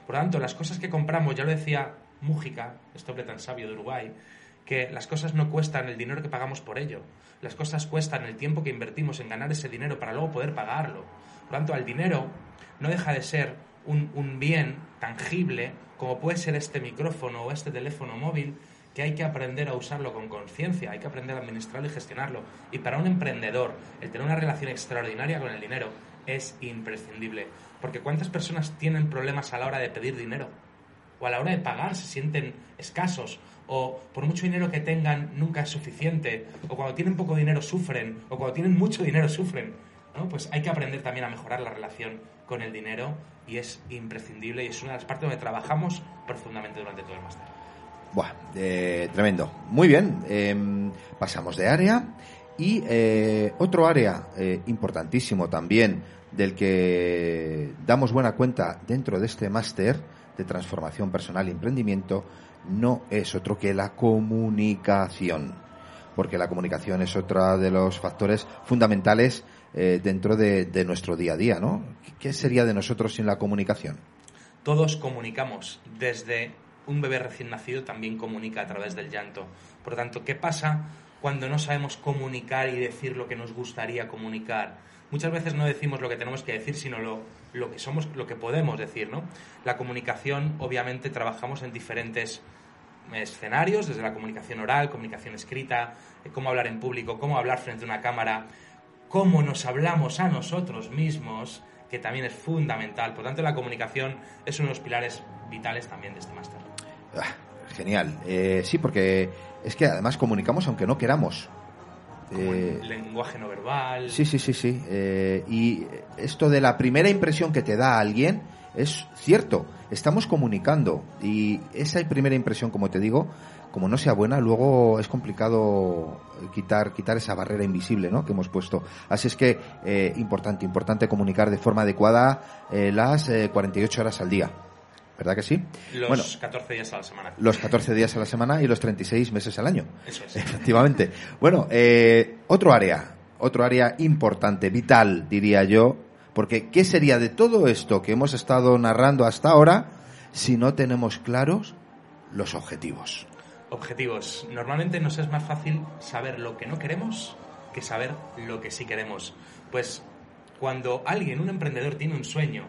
Por lo tanto, las cosas que compramos, ya lo decía Mújica, este hombre tan sabio de Uruguay, que las cosas no cuestan el dinero que pagamos por ello. Las cosas cuestan el tiempo que invertimos en ganar ese dinero para luego poder pagarlo. Por lo tanto, el dinero no deja de ser un, un bien tangible como puede ser este micrófono o este teléfono móvil que hay que aprender a usarlo con conciencia, hay que aprender a administrarlo y gestionarlo. Y para un emprendedor, el tener una relación extraordinaria con el dinero es imprescindible. Porque ¿cuántas personas tienen problemas a la hora de pedir dinero? O a la hora de pagar se sienten escasos. O por mucho dinero que tengan nunca es suficiente. O cuando tienen poco dinero sufren. O cuando tienen mucho dinero sufren. ¿no? Pues hay que aprender también a mejorar la relación con el dinero y es imprescindible y es una de las partes donde trabajamos profundamente durante todo el máster. Buah, eh, tremendo. Muy bien, em, pasamos de área y eh, otro área eh, importantísimo también del que damos buena cuenta dentro de este máster de transformación personal y emprendimiento no es otro que la comunicación, porque la comunicación es otro de los factores fundamentales eh, dentro de, de nuestro día a día, ¿no? ¿Qué sería de nosotros sin la comunicación? Todos comunicamos. Desde un bebé recién nacido también comunica a través del llanto. Por lo tanto, ¿qué pasa cuando no sabemos comunicar y decir lo que nos gustaría comunicar? Muchas veces no decimos lo que tenemos que decir, sino lo, que somos, lo que podemos decir, ¿no? La comunicación, obviamente, trabajamos en diferentes escenarios, desde la comunicación oral, comunicación escrita, eh, cómo hablar en público, cómo hablar frente a una cámara, cómo nos hablamos a nosotros mismos, que también es fundamental. Por tanto, la comunicación es uno de los pilares vitales también de este máster. Ah, genial. Eh, sí, porque es que además comunicamos aunque no queramos. Como Eh, el lenguaje no verbal. sí, sí, sí, sí. Eh, y esto de la primera impresión que te da alguien es cierto. Estamos comunicando y esa primera impresión, como te digo, como no sea buena, luego es complicado quitar quitar esa barrera invisible, ¿no? Que hemos puesto. Así es que eh, importante, importante comunicar de forma adecuada eh, las eh, 48 horas al día. ¿Verdad que sí? Los Bueno, 14 días a la semana. los 14 días a la semana y los 36 meses al año. Eso es. Efectivamente. Bueno, eh, otro área, otro área importante, vital, diría yo, porque ¿qué sería de todo esto que hemos estado narrando hasta ahora si no tenemos claros los objetivos? Objetivos. Normalmente nos es más fácil saber lo que no queremos que saber lo que sí queremos. Pues cuando alguien, un emprendedor, tiene un sueño,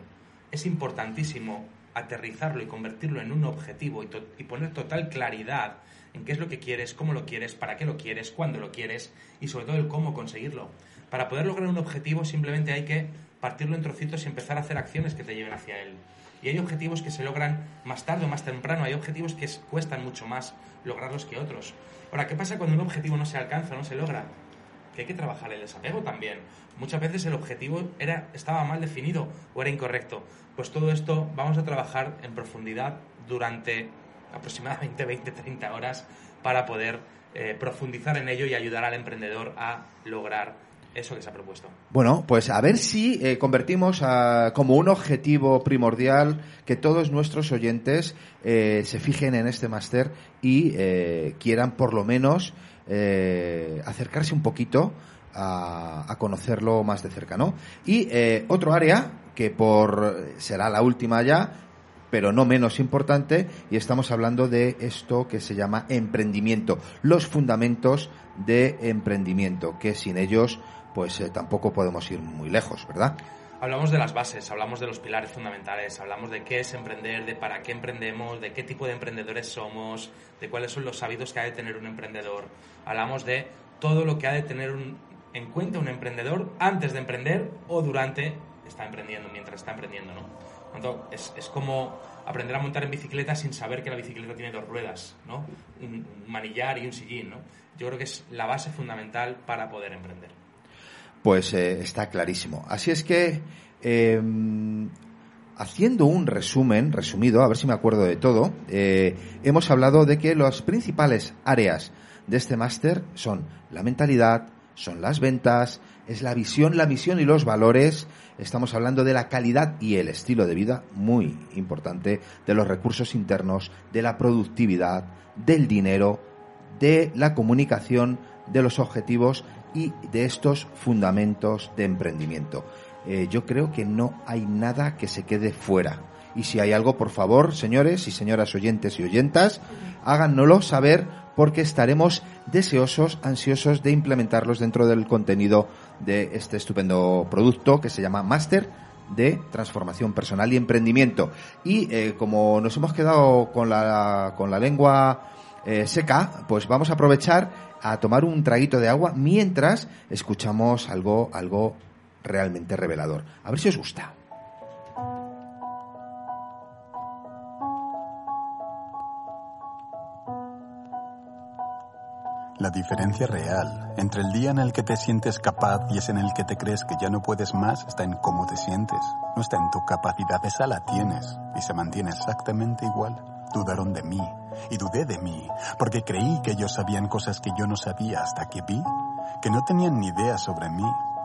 es importantísimo aterrizarlo y convertirlo en un objetivo y, poner total claridad en qué es lo que quieres, cómo lo quieres, para qué lo quieres, cuándo lo quieres y sobre todo el cómo conseguirlo. Para poder lograr un objetivo simplemente hay que partirlo en trocitos y empezar a hacer acciones que te lleven hacia él. Y hay objetivos que se logran más tarde o más temprano, hay objetivos que es- cuestan mucho más lograrlos que otros. Ahora, ¿qué pasa cuando un objetivo no se alcanza, no se logra? Que hay que trabajar el desapego también. Muchas veces el objetivo era, estaba mal definido o era incorrecto. Pues todo esto vamos a trabajar en profundidad durante aproximadamente [LAUGHS] 20-30 horas para poder eh, profundizar en ello y ayudar al emprendedor a lograr eso que se ha propuesto. Bueno, pues a ver si eh, convertimos a- como un objetivo primordial que todos nuestros oyentes eh, se fijen en este máster y quieran por lo menos eh, acercarse un poquito a, a conocerlo más de cerca, ¿no? Y eh, otro área que por será la última ya, pero no menos importante, y estamos hablando de esto que se llama emprendimiento, los fundamentos de emprendimiento, que sin ellos pues eh, tampoco podemos ir muy lejos, ¿verdad? Hablamos de las bases, hablamos de los pilares fundamentales, hablamos de qué es emprender, de para qué emprendemos, de qué tipo de emprendedores somos, de cuáles son los hábitos que ha de tener un emprendedor. Hablamos de todo lo que ha de tener un- en cuenta un emprendedor antes de emprender o durante está emprendiendo, mientras está emprendiendo, ¿no? Es como aprender a montar en bicicleta sin saber que la bicicleta tiene dos ruedas, ¿no? Un, un manillar y un sillín, ¿no? Yo creo que es la base fundamental para poder emprender. Pues eh, está clarísimo. Así es que, eh, haciendo un resumen, resumido, a ver si me acuerdo de todo, eh, hemos hablado de que las principales áreas de este máster son la mentalidad, son las ventas, es la visión, la misión y los valores. Estamos hablando de la calidad y el estilo de vida, muy importante, de los recursos internos, de la productividad, del dinero, de la comunicación, de los objetivos y de estos fundamentos de emprendimiento. Eh, yo creo que no hay nada que se quede fuera. Y si hay algo, por favor, señores y señoras oyentes y oyentas, háganoslo saber porque estaremos deseosos, ansiosos de implementarlos dentro del contenido de este estupendo producto que se llama Master de transformación personal y emprendimiento. Y eh, como nos hemos quedado con la, con la lengua eh, seca, pues vamos a aprovechar a tomar un traguito de agua mientras escuchamos algo, algo realmente revelador. A ver si os gusta. La diferencia real entre el día en el que te sientes capaz y es en el que te crees que ya no puedes más está en cómo te sientes. No está en tu capacidad, esa la tienes y se mantiene exactamente igual. Dudaron de mí y dudé de mí porque creí que ellos sabían cosas que yo no sabía hasta que vi que no tenían ni idea sobre mí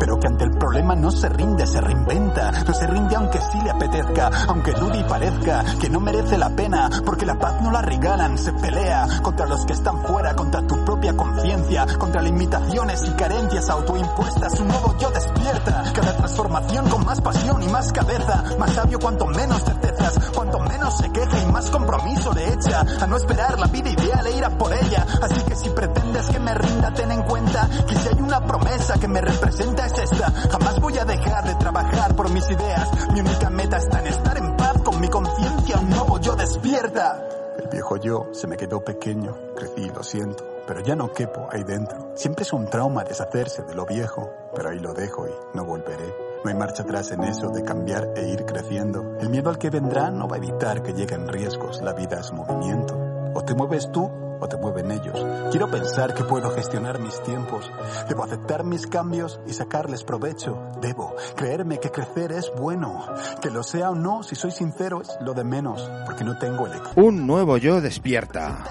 pero que ante el problema no se rinde, se reinventa. No se rinde aunque sí le apetezca, aunque dude y parezca que no merece la pena, porque la paz no la regalan, se pelea contra los que están fuera, contra tu propia conciencia, contra limitaciones y carencias autoimpuestas. Un nuevo yo despierta, cada transformación con más pasión y más cabeza, más sabio cuanto menos certezas, cuanto menos se queja y más compromiso le echa a no esperar la vida ideal e ir a por ella. Así que si pretendes que me rinda, ten en cuenta que si hay una promesa que me representa es esta. Jamás voy a dejar de trabajar por mis ideas. Mi única meta está en estar en paz con mi conciencia. Un nuevo yo despierta. El viejo yo se me quedó pequeño. Crecí, lo siento. Pero ya no quepo ahí dentro. Siempre es un trauma deshacerse de lo viejo. Pero ahí lo dejo y no volveré. No hay marcha atrás en eso de cambiar e ir creciendo. El miedo al que vendrá no va a evitar que lleguen riesgos. La vida es movimiento. O te mueves tú o te mueven ellos. Quiero pensar que puedo gestionar mis tiempos. Debo aceptar mis cambios y sacarles provecho. Debo creerme que crecer es bueno. Que lo sea o no, si soy sincero, es lo de menos. Porque no tengo elección. Un nuevo yo despierta.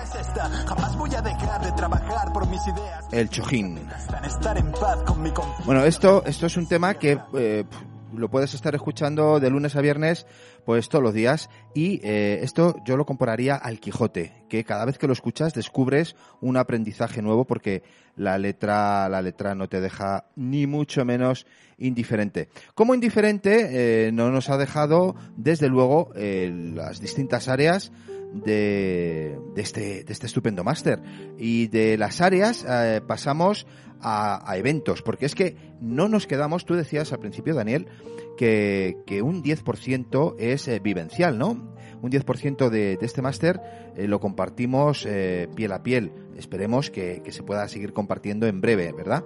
El chojín. Bueno, esto, esto es un tema que eh, lo puedes estar escuchando de lunes a viernes, pues todos los días. Y eh, esto yo lo compararía al Quijote, que cada vez que lo escuchas descubres un aprendizaje nuevo porque la letra, la letra no te deja ni mucho menos indiferente. Como indiferente eh, no nos ha dejado, desde luego, eh, las distintas áreas de, de, este, de este estupendo máster. Y de las áreas eh, pasamos a, a, eventos, porque es que no nos quedamos, tú decías al principio, Daniel, que, que un 10% es eh, vivencial, ¿no? Un 10% de, de este máster eh, lo compartimos eh, piel a piel. Esperemos que, que, se pueda seguir compartiendo en breve, ¿verdad?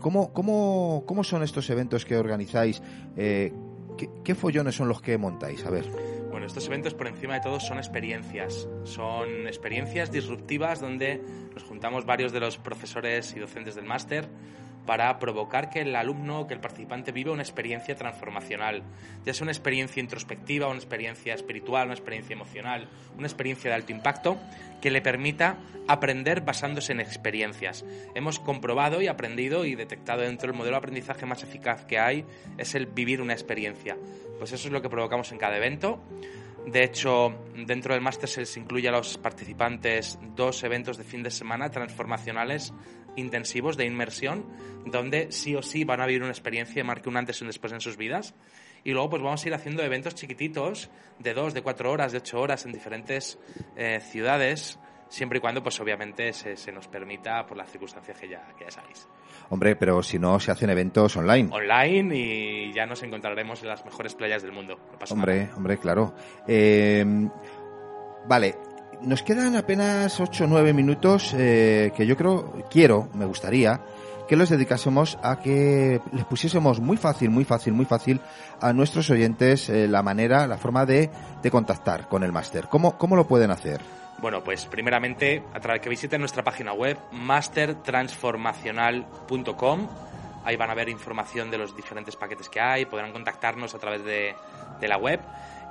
¿cómo, cómo, ¿Cómo son estos eventos que organizáis? ¿qué, ¿Qué follones son los que montáis? A ver. Bueno, estos eventos por encima de todo son experiencias. Son experiencias disruptivas donde nos juntamos varios de los profesores y docentes del máster para provocar que el alumno, que el participante viva una experiencia transformacional, ya sea una experiencia introspectiva, una experiencia espiritual, una experiencia emocional, una experiencia de alto impacto, que le permita aprender basándose en experiencias. Hemos comprobado y aprendido y detectado dentro del modelo de aprendizaje más eficaz que hay es el vivir una experiencia. Pues eso es lo que provocamos en cada evento. De hecho, dentro del máster se les incluye a los participantes dos eventos de fin de semana transformacionales intensivos de inmersión, donde sí o sí van a vivir una experiencia que marque un antes y un después en sus vidas. y luego pues vamos a ir haciendo eventos chiquititos de dos, de cuatro horas, de ocho horas en diferentes eh, ciudades, siempre y cuando pues obviamente se, se nos permita por las circunstancias que ya, que ya sabéis. Hombre, pero si no, se hacen eventos online. Online y ya nos encontraremos en las mejores playas del mundo. No pasa Hombre, nada. hombre, claro. Eh, vale, nos quedan apenas 8 o 9 minutos eh, que yo creo, quiero, me gustaría que los dedicásemos a que les pusiésemos muy fácil, muy fácil, muy fácil a nuestros oyentes eh, la manera, la forma de, de contactar con el máster. ¿Cómo, ¿Cómo lo pueden hacer? Bueno, pues primeramente a través que visiten nuestra página web mastertransformacional.com. Ahí van a ver información de los diferentes paquetes que hay, podrán contactarnos a través de, de la web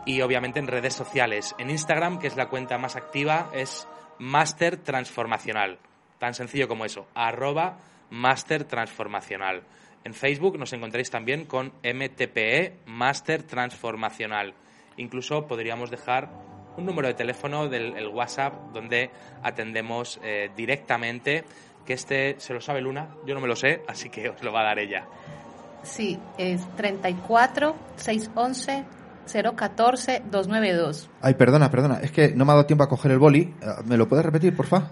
y obviamente en redes sociales. En Instagram, que es la cuenta más activa, es Master Transformacional. Tan sencillo como eso, arroba Master Transformacional. En Facebook nos encontráis también con MTPE Master Transformacional. Incluso podríamos dejar un número de teléfono del el WhatsApp donde atendemos eh, directamente, que este se lo sabe Luna, yo no me lo sé, así que os lo va a dar ella. Sí, es 34 611 014 292. Ay, perdona, perdona, es que no me ha dado tiempo a coger el boli. Eh, ¿Me lo puedes repetir, porfa?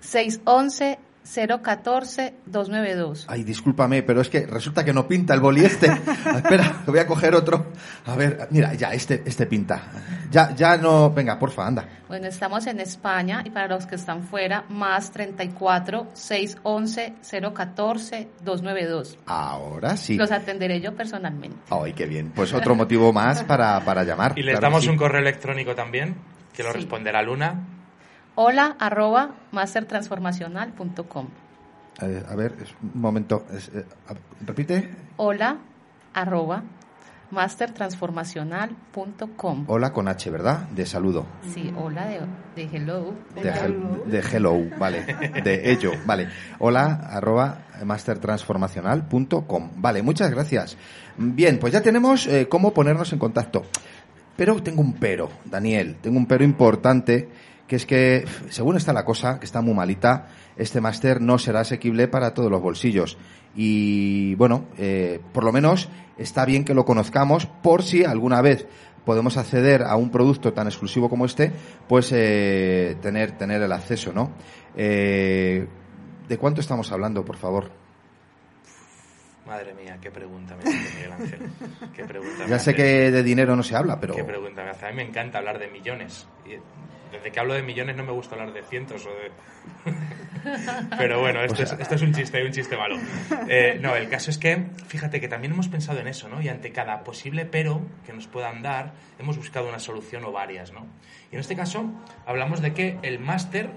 611 014 292. Ay, discúlpame, pero es que resulta que no pinta el boli este. [LAUGHS] Espera, voy a coger otro. A ver, mira, ya, este, este pinta. Ya, ya no, venga, porfa, anda. Bueno, estamos en España y para los que están fuera, más 34 611 014 292. Ahora sí. Los atenderé yo personalmente. Ay, qué bien. Pues otro motivo más para, para llamar. Y les Claro damos sí. un correo electrónico también, que lo Sí. responderá Luna. Hola arroba mastertransformacional.com. Eh, a ver, es- un momento. es, eh, a- repite. Hola arroba mastertransformacional.com. Hola con H, ¿verdad? De saludo. Sí, hola de, de hello. De, hel- de hello, vale. De ello, vale. Hola, arroba mastertransformacional.com. Vale, muchas gracias. Bien, pues ya tenemos eh, cómo ponernos en contacto. Pero tengo un pero, Daniel, tengo un pero importante, que es que, según está la cosa, que está muy malita, este máster no será asequible para todos los bolsillos. Y bueno, eh, por lo menos está bien que lo conozcamos por si alguna vez podemos acceder a un producto tan exclusivo como este, pues eh, tener, tener el acceso, ¿no? Eh, ¿De cuánto estamos hablando, por favor? Madre mía, qué pregunta me hace Miguel Ángel. Qué pregunta Ya sé hace. que de dinero no se habla, pero... Qué pregunta me hace. A mí me encanta hablar de millones. Desde que hablo de millones no me gusta hablar de cientos o de... [LAUGHS] Pero bueno, esto, es, esto es un chiste, un chiste malo. Eh, no, el caso es que, fíjate que también hemos pensado en eso, ¿no? Y ante cada posible pero que nos puedan dar, hemos buscado una solución o varias, ¿no? Y en este caso hablamos de que el máster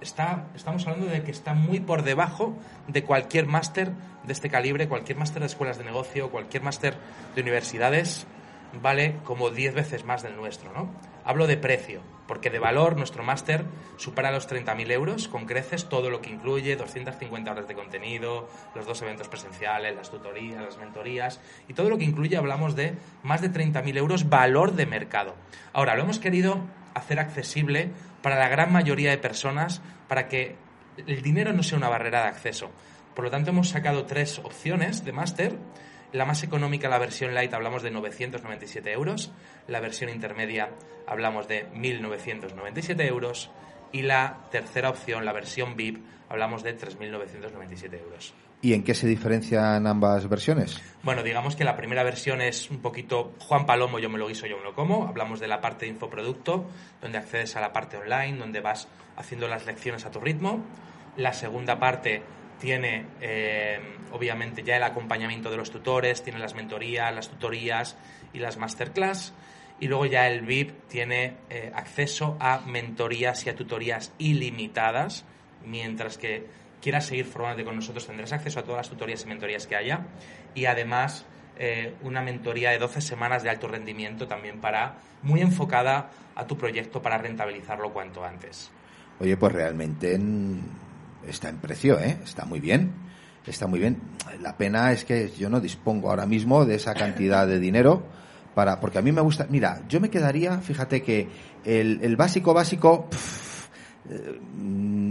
está, estamos hablando de que está muy por debajo de cualquier máster de este calibre, cualquier máster de escuelas de negocio, cualquier máster de universidades, vale como 10 veces más del nuestro, ¿no? Hablo de precio, porque de valor nuestro máster supera los 30.000 euros con creces, todo lo que incluye, 250 horas de contenido, los dos eventos presenciales, las tutorías, las mentorías, y todo lo que incluye hablamos de más de 30.000 euros valor de mercado. Ahora, lo hemos querido hacer accesible para la gran mayoría de personas, para que el dinero no sea una barrera de acceso. Por lo tanto, hemos sacado tres opciones de máster. La más económica, la versión light, hablamos de 997 euros. La versión intermedia, hablamos de 1.997 euros. Y la tercera opción, la versión VIP, hablamos de 3.997 euros. ¿Y en qué se diferencian ambas versiones? Bueno, digamos que la primera versión es un poquito Juan Palomo, yo me lo guiso, yo me lo como. Hablamos de la parte de infoproducto, donde accedes a la parte online, donde vas haciendo las lecciones a tu ritmo. La segunda parte tiene, eh, obviamente, ya el acompañamiento de los tutores, tiene las mentorías, las tutorías y las masterclass. Y luego ya el VIP tiene eh, acceso a mentorías y a tutorías ilimitadas, mientras que quieras seguir formándote con nosotros tendrás acceso a todas las tutorías y mentorías que haya y además eh, una mentoría de 12 semanas de alto rendimiento también para muy enfocada a tu proyecto para rentabilizarlo cuanto antes. Oye, pues realmente en- está en precio, ¿eh? Está muy bien. Está muy bien. La pena es que yo no dispongo ahora mismo de esa cantidad de dinero para, porque a mí me gusta, mira, yo me quedaría, fíjate que el, el básico básico, pff, eh,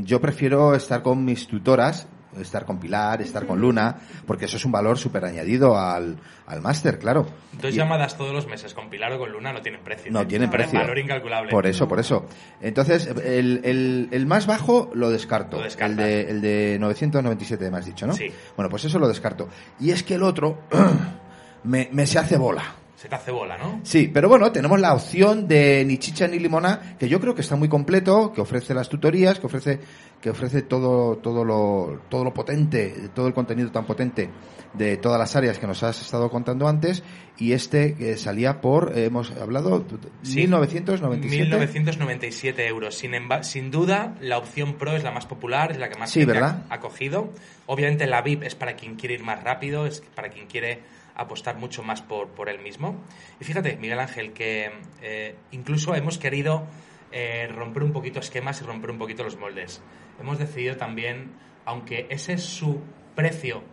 yo prefiero estar con mis tutoras, estar con Pilar, estar con Luna, porque eso es un valor súper añadido al, al máster, claro. Dos Y- llamadas todos los meses con Pilar o con Luna no tienen precio. no tienen precio. valor incalculable. Por eso, por eso. Entonces, el, el, el más bajo lo descarto. Lo el, de, el de 997 me has dicho, ¿no? Sí. Bueno, pues eso lo descarto. Y es que el otro [CLEARS THROAT] me, me se hace bola. Se te hace bola, ¿no? Sí, pero bueno, tenemos la opción de ni chicha ni limona, que yo creo que está muy completo, que ofrece las tutorías, que ofrece, que ofrece todo, todo lo, todo lo potente, todo el contenido tan potente de todas las áreas que nos has estado contando antes, y este que salía por, eh, hemos hablado, Sí. 1997. 1997 euros. Sin, sin duda, la opción Pro es la más popular, es la que más Sí, gente ¿verdad? ha, ha cogido. Obviamente la VIP es para quien quiere ir más rápido, es para quien quiere apostar mucho más por, por él mismo. Y fíjate, Miguel Ángel, que eh, incluso hemos querido eh, romper un poquito esquemas y romper un poquito los moldes. Hemos decidido también, aunque ese es su precio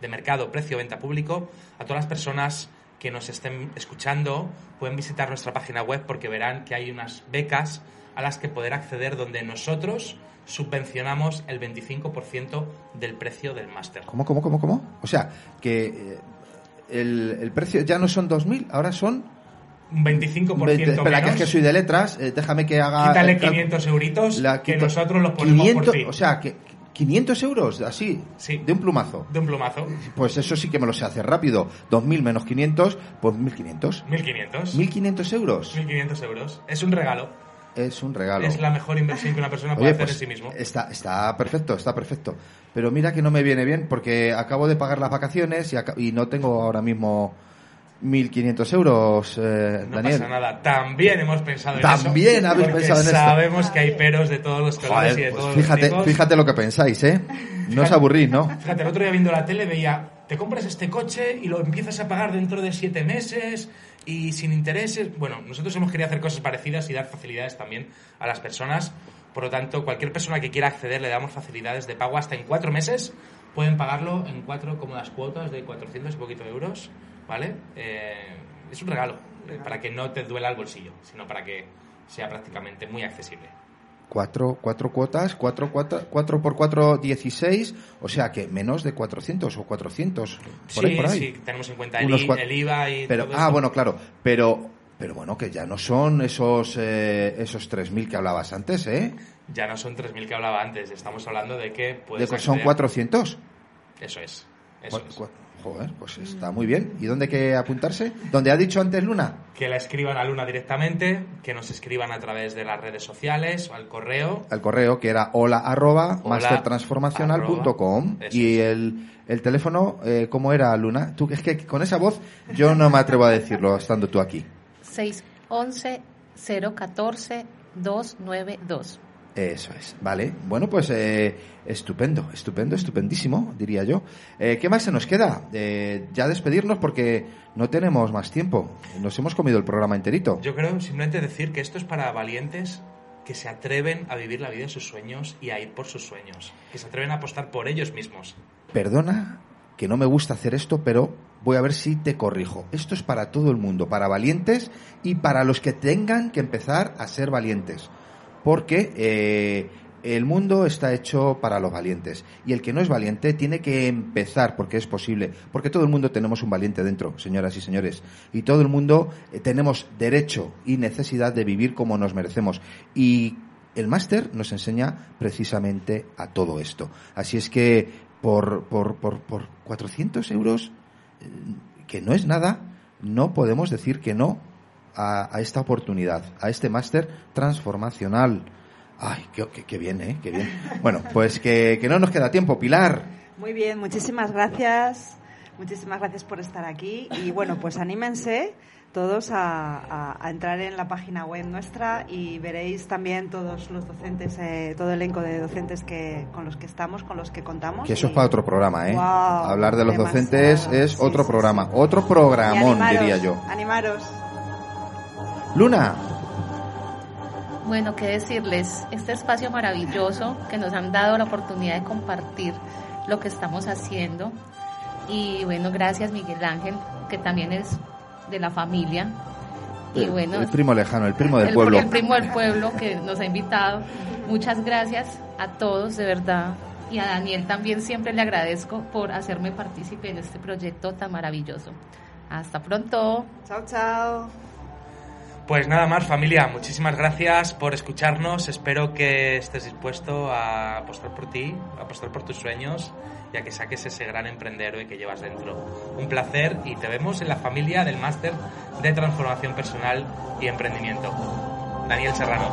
de mercado, precio venta público, a todas las personas que nos estén escuchando pueden visitar nuestra página web porque verán que hay unas becas a las que poder acceder donde nosotros subvencionamos el 25% del precio del máster. ¿Cómo, cómo, cómo, cómo? O sea, que eh, el, el precio ya no son 2.000, ahora son... Un 25% Veinte- espera, que menos. es que soy de letras, eh, déjame que haga... Quítale el cal- 500 euritos la que quito- nosotros los ponemos 500, por ti. O sea, que 500 euros, así, Sí. de un plumazo. de un plumazo. Pues eso sí que me lo sé hacer rápido. 2.000 menos 500, pues 1.500. 1.500. 1.500 euros. 1.500 euros. Es un regalo. Es un regalo. Es la mejor inversión que una persona puede Oye, hacer pues en sí mismo. está, está perfecto, está perfecto. Pero mira que no me viene bien porque acabo de pagar las vacaciones y, y no tengo ahora mismo 1.500 euros, eh, No Daniel. pasa nada. También hemos pensado en También eso. habéis porque pensado en esto. Sabemos que hay peros de todos los colores Joder, y de pues todos los fíjate, tipos. fíjate lo que pensáis, ¿eh? No os aburrís, ¿no? Fíjate, el otro día viendo la tele veía, te compras este coche y lo empiezas a pagar dentro de siete meses y sin intereses. Bueno, nosotros hemos querido hacer cosas parecidas y dar facilidades también a las personas. Por lo tanto, cualquier persona que quiera acceder le damos facilidades de pago hasta en cuatro meses. Pueden pagarlo en cuatro cómodas cuotas de 400 y poquito de euros, ¿vale? Eh, es un regalo, eh, para que no te duela el bolsillo, sino para que sea prácticamente muy accesible. Cuatro, cuatro cuotas, cuatro, cuatro, cuatro por cuatro, 16, o sea que menos de 400 o 400, por sí, ahí, por ahí. sí, tenemos en cuenta el, el IVA y Pero, todo ah, bueno, claro, pero, pero bueno, que ya no son esos, eh, esos 3.000 que hablabas antes, ¿eh? Ya no son 3.000 que hablaba antes, estamos hablando de que De puedes que son acceder- 400. Eso es, eso es. Joder, pues está muy bien. ¿Y dónde hay que apuntarse? ¿Dónde ha dicho antes Luna? Que la escriban a Luna directamente, que nos escriban a través de las redes sociales o al correo. Al correo que era hola arroba Hola, mastertransformacional.com y el, el teléfono, eh, ¿cómo era Luna? Tú, es que con esa voz yo no me atrevo a decirlo estando tú aquí. 611-014-292. Eso es, vale. Bueno, pues eh, estupendo, estupendo, estupendísimo, diría yo. Eh, ¿Qué más se nos queda? Eh, ya despedirnos porque no tenemos más tiempo. Nos hemos comido el programa enterito. Yo creo simplemente decir que esto es para valientes que se atreven a vivir la vida de sus sueños y a ir por sus sueños, que se atreven a apostar por ellos mismos. Perdona que no me gusta hacer esto, pero voy a ver si te corrijo. Esto es para todo el mundo, para valientes y para los que tengan que empezar a ser valientes. Porque eh, el mundo está hecho para los valientes. Y el que no es valiente tiene que empezar, porque es posible. Porque todo el mundo tenemos un valiente dentro, señoras y señores. Y todo el mundo eh, tenemos derecho y necesidad de vivir como nos merecemos. Y el máster nos enseña precisamente a todo esto. Así es que por, por, por, por 400 euros, eh, que no es nada, no podemos decir que no a, a esta oportunidad, a este máster transformacional. Ay, qué, qué- qué bien, ¿eh? Qué bien. Bueno, pues que, que no nos queda tiempo. Pilar, Muy bien, muchísimas gracias. Muchísimas gracias por estar aquí. Y bueno, pues anímense todos a, a- a entrar en la página web nuestra y veréis también todos los docentes, eh, todo el elenco de docentes que, con los que estamos, con los que contamos. que eso es para otro programa, ¿eh? Hablar de los demasiado. docentes es Sí, otro sí, programa, sí. otro programón, animaros, diría yo. Animaros. Luna, Bueno, qué decirles, este espacio maravilloso que nos han dado la oportunidad de compartir lo que estamos haciendo. Y bueno, gracias Miguel Ángel, que también es de la familia. Y el, bueno, el primo lejano, el primo del el, pueblo. el primo del pueblo que nos ha invitado. Muchas gracias a todos, de verdad. y a Daniel también siempre le agradezco por hacerme partícipe en este proyecto tan maravilloso. Hasta pronto. Chao, chao. Pues nada más familia, muchísimas gracias por escucharnos, espero que estés dispuesto a apostar por ti, a apostar por tus sueños y a que saques ese gran emprendedor que llevas dentro. Un placer y te vemos en la familia del máster de transformación personal y emprendimiento. Daniel Serrano.